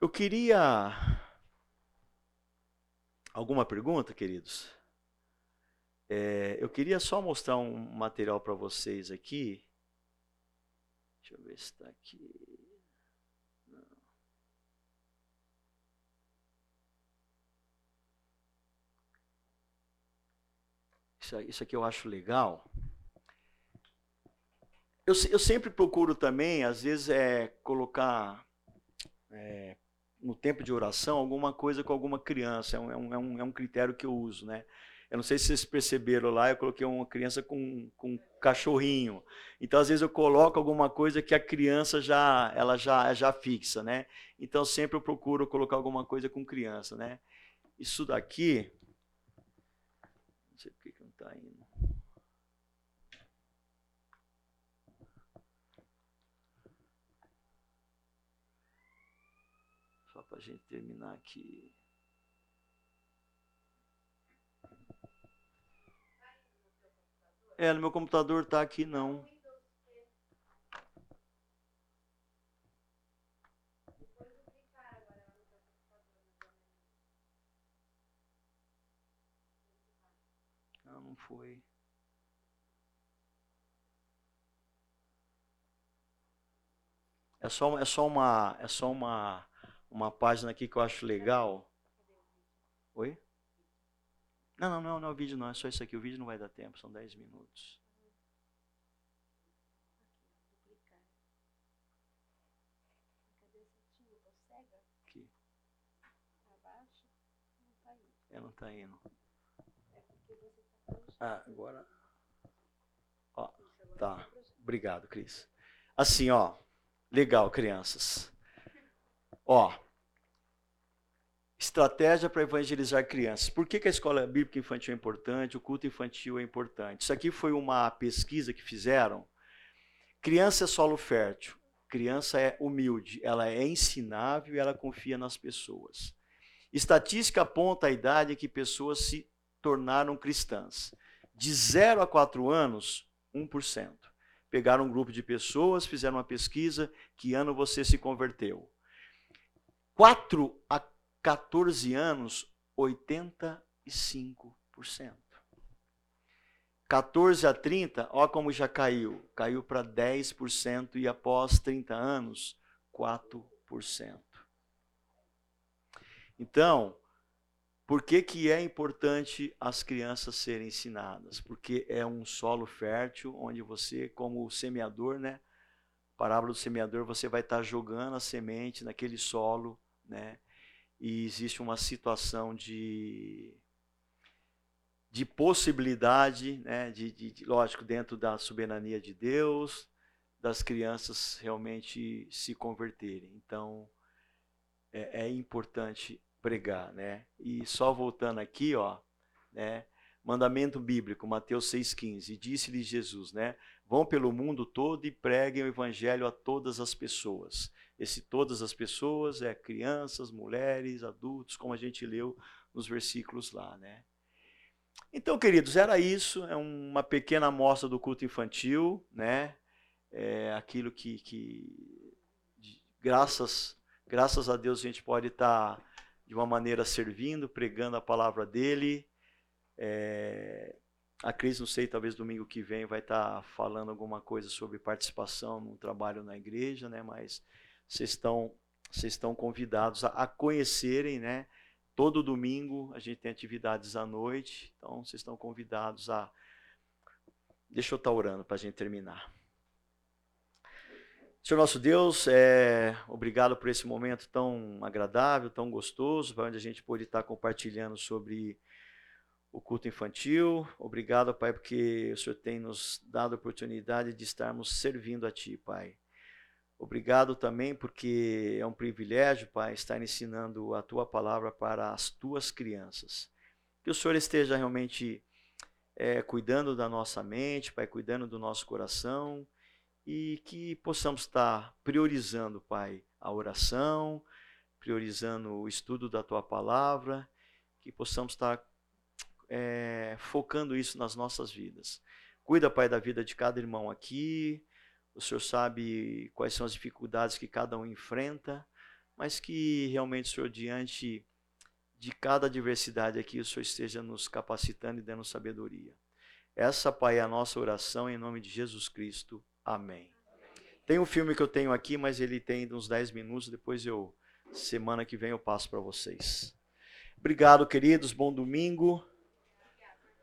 Eu queria alguma pergunta, queridos? É, eu queria só mostrar um material para vocês aqui. Deixa eu ver se está aqui. Não. Isso, isso aqui eu acho legal. Eu, eu sempre procuro também, às vezes, é colocar é, no tempo de oração alguma coisa com alguma criança. É um, é um, é um critério que eu uso, né? Eu não sei se vocês perceberam lá, eu coloquei uma criança com, com um cachorrinho. Então, às vezes, eu coloco alguma coisa que a criança já, ela já, já fixa, né? Então, sempre eu procuro colocar alguma coisa com criança, né? Isso daqui. Não sei por que não está indo. Só para a gente terminar aqui. É, no meu computador tá aqui não. Não, não foi. É só, é só uma, é só uma, uma página aqui que eu acho legal. Oi? Não, não, não, não é o vídeo não, é só isso aqui. O vídeo não vai dar tempo, são 10 minutos. Aqui. É, não está indo. Ah, agora. Ó, tá. Obrigado, Cris. Assim, ó. Legal, crianças. Ó. Estratégia para evangelizar crianças. Por que, que a escola bíblica infantil é importante? O culto infantil é importante. Isso aqui foi uma pesquisa que fizeram. Criança é solo fértil. Criança é humilde. Ela é ensinável e ela confia nas pessoas. Estatística aponta a idade em que pessoas se tornaram cristãs. De 0 a 4 anos, 1%. Pegaram um grupo de pessoas, fizeram uma pesquisa, que ano você se converteu? 4 a 14 anos, 85%. 14 a 30, olha como já caiu. Caiu para 10% e após 30 anos, 4%. Então, por que, que é importante as crianças serem ensinadas? Porque é um solo fértil onde você, como semeador, né? Parábola do semeador, você vai estar jogando a semente naquele solo, né? E existe uma situação de de possibilidade, né, de, de, lógico, dentro da soberania de Deus, das crianças realmente se converterem. Então, é, é importante pregar, né? E só voltando aqui, ó, né? Mandamento bíblico, Mateus 6,15. Disse-lhe Jesus, né? Vão pelo mundo todo e preguem o evangelho a todas as pessoas. Esse todas as pessoas é crianças, mulheres, adultos, como a gente leu nos versículos lá, né? Então, queridos, era isso. É uma pequena amostra do culto infantil, né? É aquilo que, que graças, graças a Deus a gente pode estar tá de uma maneira servindo, pregando a palavra dele. É, a Cris, não sei, talvez domingo que vem vai estar tá falando alguma coisa sobre participação no trabalho na igreja, né? Mas vocês estão, vocês estão convidados a, a conhecerem, né? Todo domingo a gente tem atividades à noite, então vocês estão convidados a. Deixa eu estar orando para a gente terminar. Senhor nosso Deus, é, obrigado por esse momento tão agradável, tão gostoso, para onde a gente pôde estar compartilhando sobre o culto infantil. Obrigado, Pai, porque o Senhor tem nos dado a oportunidade de estarmos servindo a Ti, Pai. Obrigado também porque é um privilégio, Pai, estar ensinando a Tua palavra para as Tuas crianças. Que o Senhor esteja realmente é, cuidando da nossa mente, Pai, cuidando do nosso coração e que possamos estar priorizando, Pai, a oração, priorizando o estudo da tua palavra, que possamos estar é, focando isso nas nossas vidas. Cuida, Pai, da vida de cada irmão aqui. O Senhor sabe quais são as dificuldades que cada um enfrenta, mas que realmente, Senhor, diante de cada adversidade aqui, o Senhor esteja nos capacitando e dando sabedoria. Essa, Pai, é a nossa oração em nome de Jesus Cristo. Amém. Tem um filme que eu tenho aqui, mas ele tem uns 10 minutos, depois eu semana que vem eu passo para vocês. Obrigado, queridos, bom domingo.